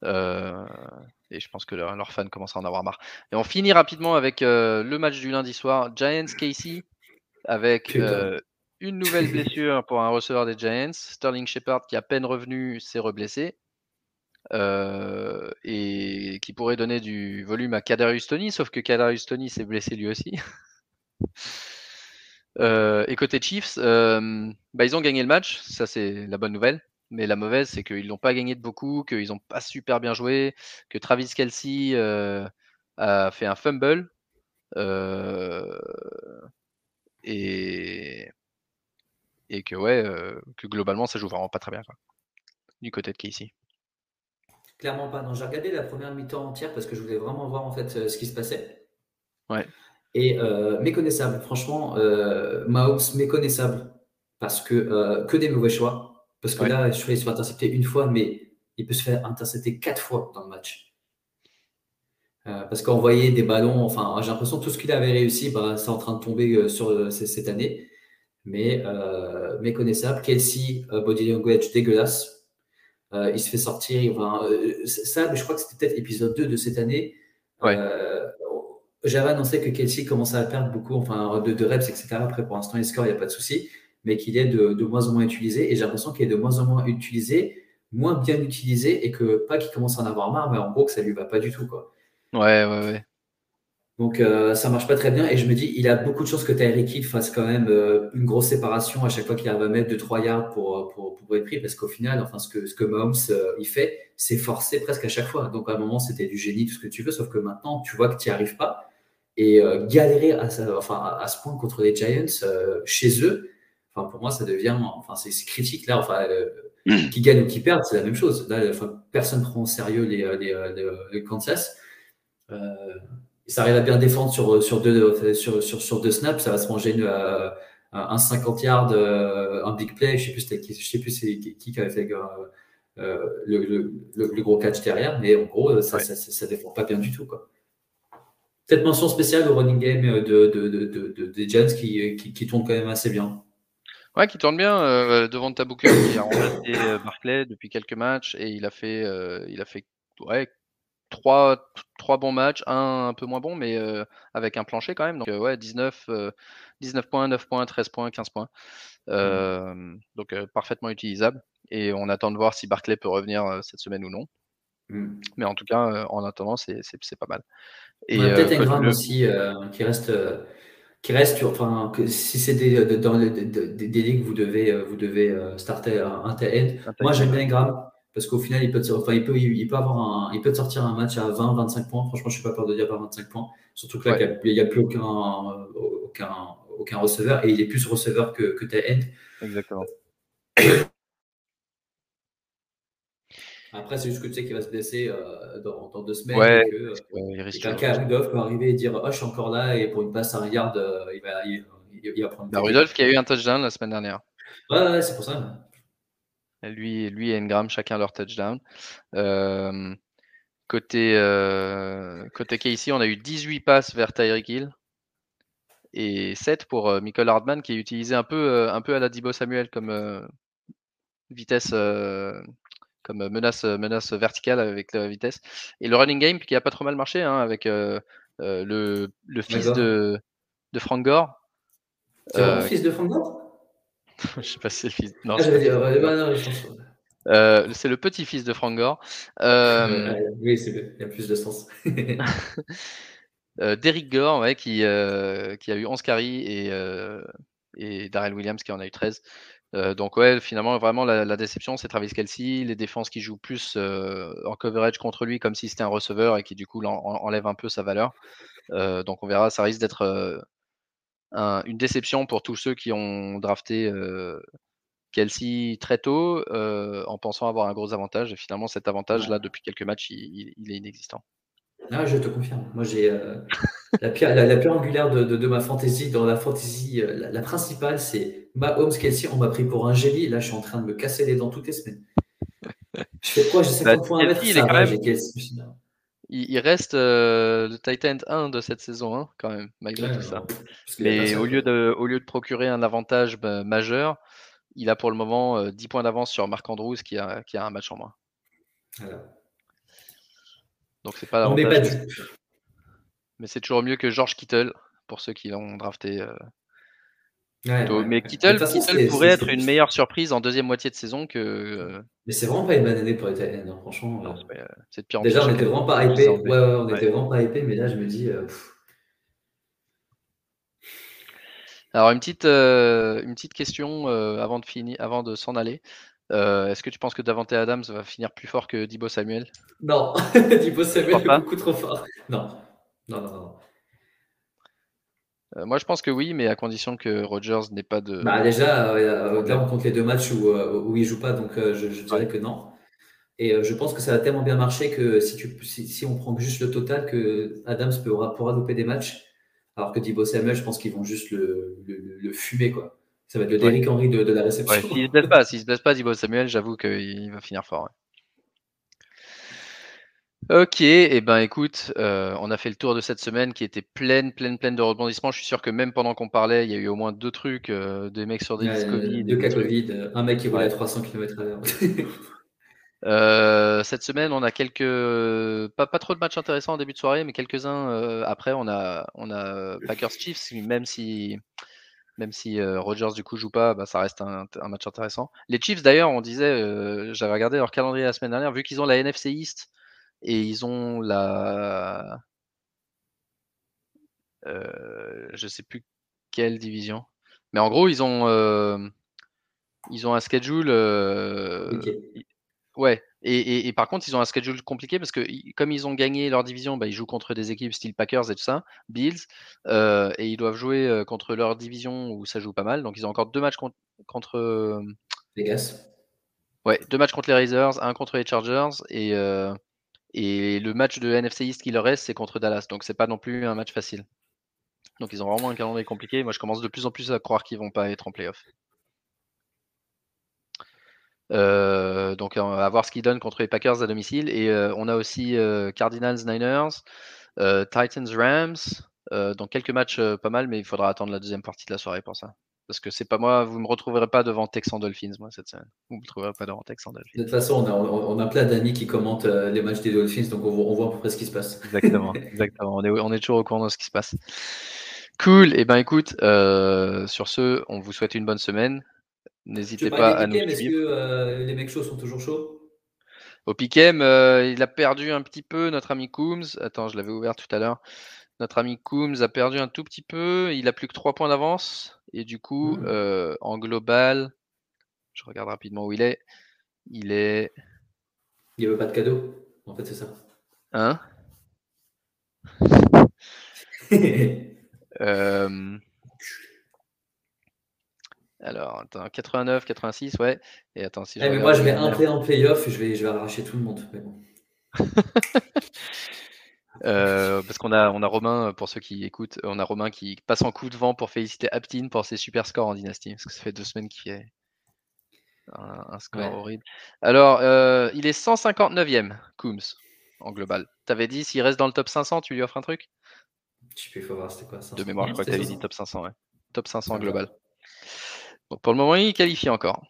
et je pense que leurs fans commencent à en avoir marre. Et on finit rapidement avec le match du lundi soir. Giants Casey avec une nouvelle blessure pour un receveur des Giants. Sterling Shepard qui à peine revenu s'est reblessé. Euh, et qui pourrait donner du volume à Kadarius Tony, sauf que Kadarius Tony s'est blessé lui aussi. [laughs] Euh, et côté Chiefs, euh, bah, ils ont gagné le match, ça c'est la bonne nouvelle. Mais la mauvaise, c'est qu'ils n'ont pas gagné de beaucoup, qu'ils n'ont pas super bien joué, que Travis Kelsey a fait un fumble. et, et que ouais, que globalement ça joue vraiment pas très bien du côté de Casey. Clairement pas. Non, j'ai regardé la première mi-temps entière parce que je voulais vraiment voir en fait euh, ce qui se passait. Ouais. Et euh, méconnaissable, franchement, euh, Mahomes méconnaissable parce que euh, que des mauvais choix. Parce que là, je il se fait intercepter une fois, mais il peut se faire intercepter quatre fois dans le match. parce qu'on voyait des ballons, enfin, j'ai l'impression que tout ce qu'il avait réussi, bah, c'est en train de tomber sur cette année. Mais méconnaissable. Kelsey, body language dégueulasse euh, il se fait sortir. Euh, ça, je crois que c'était peut-être épisode 2 de cette année. Euh, j'avais annoncé que Kelsey commençait à perdre beaucoup enfin, de, reps, etc. Après, pour l'instant, il score, il n'y a pas de souci. Mais qu'il est de, moins en moins utilisé. Et j'ai l'impression qu'il est de moins en moins utilisé, moins bien utilisé. Et que, pas qu'il commence à en avoir marre, mais en gros, que ça lui va pas du tout. Quoi. Ouais, ouais, ouais. Donc euh, ça marche pas très bien. Et je me dis il a beaucoup de chances que Tyreek Hill fasse quand même euh, une grosse séparation à chaque fois qu'il arrive à mettre 2-3 yards pour, euh, pour, pour, être pris. Parce qu'au final enfin ce que ce que Mahomes il fait c'est forcer presque à chaque fois. Donc à un moment c'était du génie tout ce que tu veux. Sauf que maintenant tu vois que tu n'y arrives pas. Et galérer à, enfin, à ce point contre les Giants chez eux enfin pour moi ça devient enfin c'est critique. Là enfin qui gagne ou qui perd c'est la même chose. Là enfin, personne prend au sérieux les, les, les, les Kansas ça arrive à bien défendre sur, sur, deux, sur, sur, sur deux snaps, ça va se manger une, euh, un 50 yards, euh, un big play. Je ne sais plus, je sais plus qui, qui avait fait euh, le, le, le, gros catch derrière, mais en gros, ça ne défend pas bien du tout. Quoi. Peut-être mention spéciale au running game de, de, de, des Giants qui, qui, qui, tourne quand même assez bien. Ouais, qui tourne bien devant Tabooker qui a remplacé Barclay depuis quelques matchs et il a fait, il a fait ouais, trois, trois bons matchs, un un peu moins bon, mais euh, avec un plancher quand même. Donc, euh, ouais, 19, 19 euh, points, 9 points, 13 points, 15 points. Mmh. Donc, parfaitement utilisable. Et on attend de voir si Barclay peut revenir cette semaine ou non. Mmh. Mais en tout cas, en attendant, c'est pas mal. Et peut-être Ingram aussi qui reste. qui reste, enfin, que si c'est des, dans des, des, ligues, vous devez, vous devez starter un, un Moi, j'aime bien Ingram parce qu'au final, il peut, enfin, il, peut, il, peut avoir un, il peut sortir un match à 20, 25 points. Franchement, je suis pas peur de dire pas 25 points. Surtout que là, il n'y a, plus aucun, aucun, aucun receveur et il est plus receveur que, que end. Exactement. Après, c'est juste que tu sais qu'il va se blesser euh, dans, dans, deux semaines. Ouais, et que, quelqu'un Rudolph peut arriver et dire Oh, je suis encore là et pour une passe à un yard, euh, il, va, il, il, va prendre. Bah, Rudolph qui a eu un touchdown la semaine dernière. Ouais, ouais c'est pour ça. Lui, lui et Engram, chacun leur touchdown. Euh, côté, euh, côté Casey, on a eu 18 passes vers Tyreek Hill et 7 pour euh, Michael Hardman qui est utilisé un peu, un peu à la Dibo Samuel comme vitesse, comme menace, menace verticale avec la vitesse. Et le running game qui a pas trop mal marché hein, avec le, le, fils de, de Frank Gore. C'est le fils de Frank Gore? [laughs] je sais pas si c'est le fils. Non, ah, euh, c'est le petit-fils de Frank Gore. Euh, oui, il y a plus de sens. [laughs] euh, Derrick Gore, ouais, qui, euh, qui a eu 11 carries et, et Darrell Williams qui en a eu 13. donc ouais, finalement, vraiment la, déception, c'est Travis Kelsey, les défenses qui jouent plus en coverage contre lui comme si c'était un receveur et qui du coup enlève un peu sa valeur. donc on verra, ça risque d'être une déception pour tous ceux qui ont drafté Kelsey très tôt en pensant avoir un gros avantage. Et finalement, cet avantage-là, depuis quelques matchs, il, est inexistant. Ah, je te confirme. Moi, j'ai La pierre, la, pierre angulaire de, de, ma fantasy, dans la fantasy, euh, la, principale, c'est Mahomes Kelsey. On m'a pris pour un génie. Là, je suis en train de me casser les dents toutes les semaines. Je fais quoi? J'ai 50 bah, points à mettre. Ça va, il, reste euh, le Titan 1 de cette saison, hein, quand même, malgré tout ça. Mais au lieu, de, au lieu de procurer un avantage bah, majeur, il a pour le moment 10 euh, points d'avance sur Marc Andrews qui a, qui a un match en moins. Donc c'est pas On n'est pas du mais c'est toujours mieux que George Kittle, pour ceux qui l'ont drafté. Euh, mais Kittle, pourrait être une meilleure surprise en deuxième moitié de saison que. Euh, mais c'est vraiment pas une bonne année pour les Titans, hein, franchement. Euh, c'est de pire en Déjà, on était vraiment pas hypé. Ouais, ouais, on était vraiment pas hypé, mais là, je me dis. Alors, une petite, une petite question avant de, finir, avant de s'en aller. Est-ce que tu penses que Davante Adams va finir plus fort que Dibo Samuel? Non, [laughs] Dibo Samuel est beaucoup trop fort. Non. Non, non, non. Euh, moi, je pense que oui, mais à condition que Rogers n'ait pas de. Bah, déjà, euh, là, on compte les deux matchs où, euh, où il joue pas, donc je, dirais que non. Et je pense que ça a tellement bien marché que si, tu, si, on prend juste le total, que Adams pourra, pourra louper des matchs, alors que Dibo Samuel, je pense qu'ils vont juste le, le, fumer, quoi. Ça va être le Derrick Henry de, la réception. Ouais, s'il ne se blesse pas, s'il se blesse pas, Dibo Samuel, j'avoue qu'il va finir fort. Ok, et eh ben écoute, euh, on a fait le tour de cette semaine qui était pleine, pleine, pleine de rebondissements. Je suis sûr que même pendant qu'on parlait, il y a eu au moins deux trucs, euh, des mecs sur des ouais, Covid. Deux cas Covid, un mec qui volait à 300 km à l'heure. [laughs] Euh, cette semaine, on a quelques, pas, pas trop de matchs intéressants en début de soirée, mais quelques-uns après. On a, on a Packers Chiefs, même si, même si Rogers du coup joue pas, bah, ça reste un, un, match intéressant. Les Chiefs d'ailleurs, on disait, j'avais regardé leur calendrier la semaine dernière, vu qu'ils ont la NFC East et ils ont la. Euh, je sais plus quelle division. Mais en gros, ils ont, euh, ils ont un schedule. Euh, ouais. Et, et, par contre, ils ont un schedule compliqué parce que comme ils ont gagné leur division, bah, ils jouent contre des équipes style Packers et tout ça, Bills, euh, et ils doivent jouer contre leur division où ça joue pas mal. Donc ils ont encore deux matchs contre, contre Vegas. Ouais, deux matchs contre les Raiders, un contre les Chargers et et le match de NFC East qui leur reste, c'est contre Dallas. Donc c'est pas non plus un match facile. Donc ils ont vraiment un calendrier compliqué. Moi je commence de plus en plus à croire qu'ils vont pas être en playoff. Euh, donc on va voir ce qu'ils donnent contre les Packers à domicile. Et euh, on a aussi euh, Cardinals Niners, Titans Rams. donc quelques matchs pas mal, mais il faudra attendre la deuxième partie de la soirée pour ça. Parce que c'est pas moi, vous me retrouverez pas devant Texan Dolphins, moi, cette semaine. Vous me trouverez pas devant Texan Dolphins. De toute façon, on a, plein d'amis qui commentent euh, les matchs des Dolphins, donc on, voit à peu près ce qui se passe. Exactement, [laughs] exactement. On est, on est toujours au courant de ce qui se passe. Cool. Et eh ben écoute, euh, sur ce, on vous souhaite une bonne semaine. N'hésitez pas à nous suivre. Est-ce que euh, les mecs chauds sont toujours chauds? Au Piquem, il a perdu un petit peu notre ami Coombs. Attends, je l'avais ouvert tout à l'heure. Notre ami Coombs a perdu un tout petit peu. Il a plus que 3 points d'avance. Et du coup, mmh. euh, en global, je regarde rapidement où il est. Il est. Il n'y avait pas de cadeau. En fait, c'est ça. Hein [laughs] euh... Alors, attends, 89, 86, ouais. Et attends, si eh, mais moi, je mets un play en playoff, je vais, je vais arracher tout le monde. Mais bon. [laughs] Euh, parce qu'on a, on a Romain, pour ceux qui écoutent, on a Romain qui passe en coup de vent pour féliciter Aptine pour ses super scores en dynastie, parce que ça fait deux semaines qu'il fait un, score horrible. Alors, euh, il est 159e, Coombs, en global. T'avais dit, s'il reste dans le top 500, tu lui offres un truc? Je peux voir, c'était quoi De mémoire, je crois que t'avais dit top 500, ouais. Top 500 global. Donc pour le moment, il qualifie encore.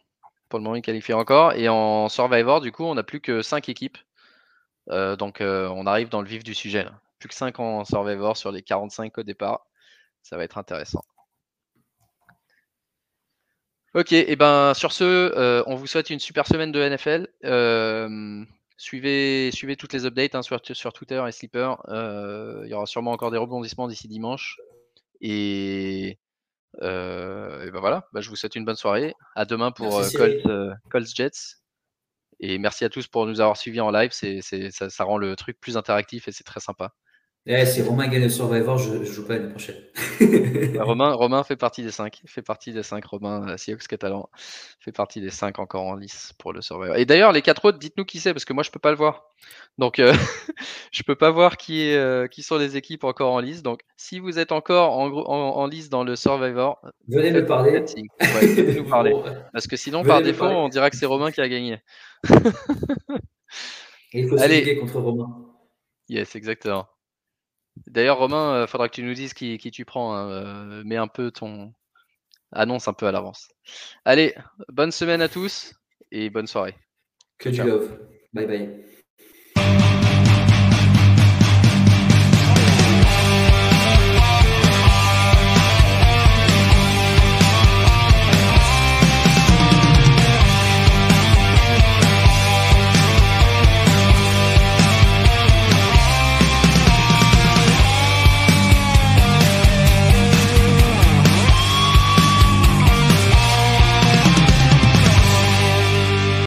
Pour le moment, il qualifie encore. Et en Survivor, du coup, on n'a plus que 5 équipes euh, donc euh, on arrive dans le vif du sujet. Plus que 5 en Survivor sur les 45 au départ. Ça va être intéressant. Ok, et ben sur ce, euh, on vous souhaite une super semaine de NFL. suivez, suivez toutes les updates hein, sur, sur, Twitter et Sleeper. il y aura sûrement encore des rebondissements d'ici dimanche. Et, ben voilà, bah, je vous souhaite une bonne soirée. À demain pour Colts Jets. Et merci à tous pour nous avoir suivis en live. C'est, ça, rend le truc plus interactif et c'est très sympa. Eh, si Romain gagne le Survivor, je ne joue pas l'année prochaine. [laughs] Romain, Romain fait partie des 5. Fait partie des 5. Romain Sioux Catalan fait partie des 5 encore en lice pour le Survivor. Et d'ailleurs, les 4 autres, dites-nous qui c'est, parce que moi, je peux pas le voir. Donc, euh, [laughs] je peux pas voir qui, est, euh, qui sont les équipes encore en lice. Donc, si vous êtes encore en, en, lice dans le Survivor, venez me parler. Ouais, venez nous parler. [laughs] Parce que sinon, par défaut, on dira que c'est Romain qui a gagné. il faut se contre Romain. Yes, exactement. D'ailleurs, Romain, il euh, faudra que tu nous dises qui, tu prends. Hein, euh, mets un peu ton. Annonce un peu à l'avance. Allez, bonne semaine à tous et bonne soirée. Que du love. Bye bye.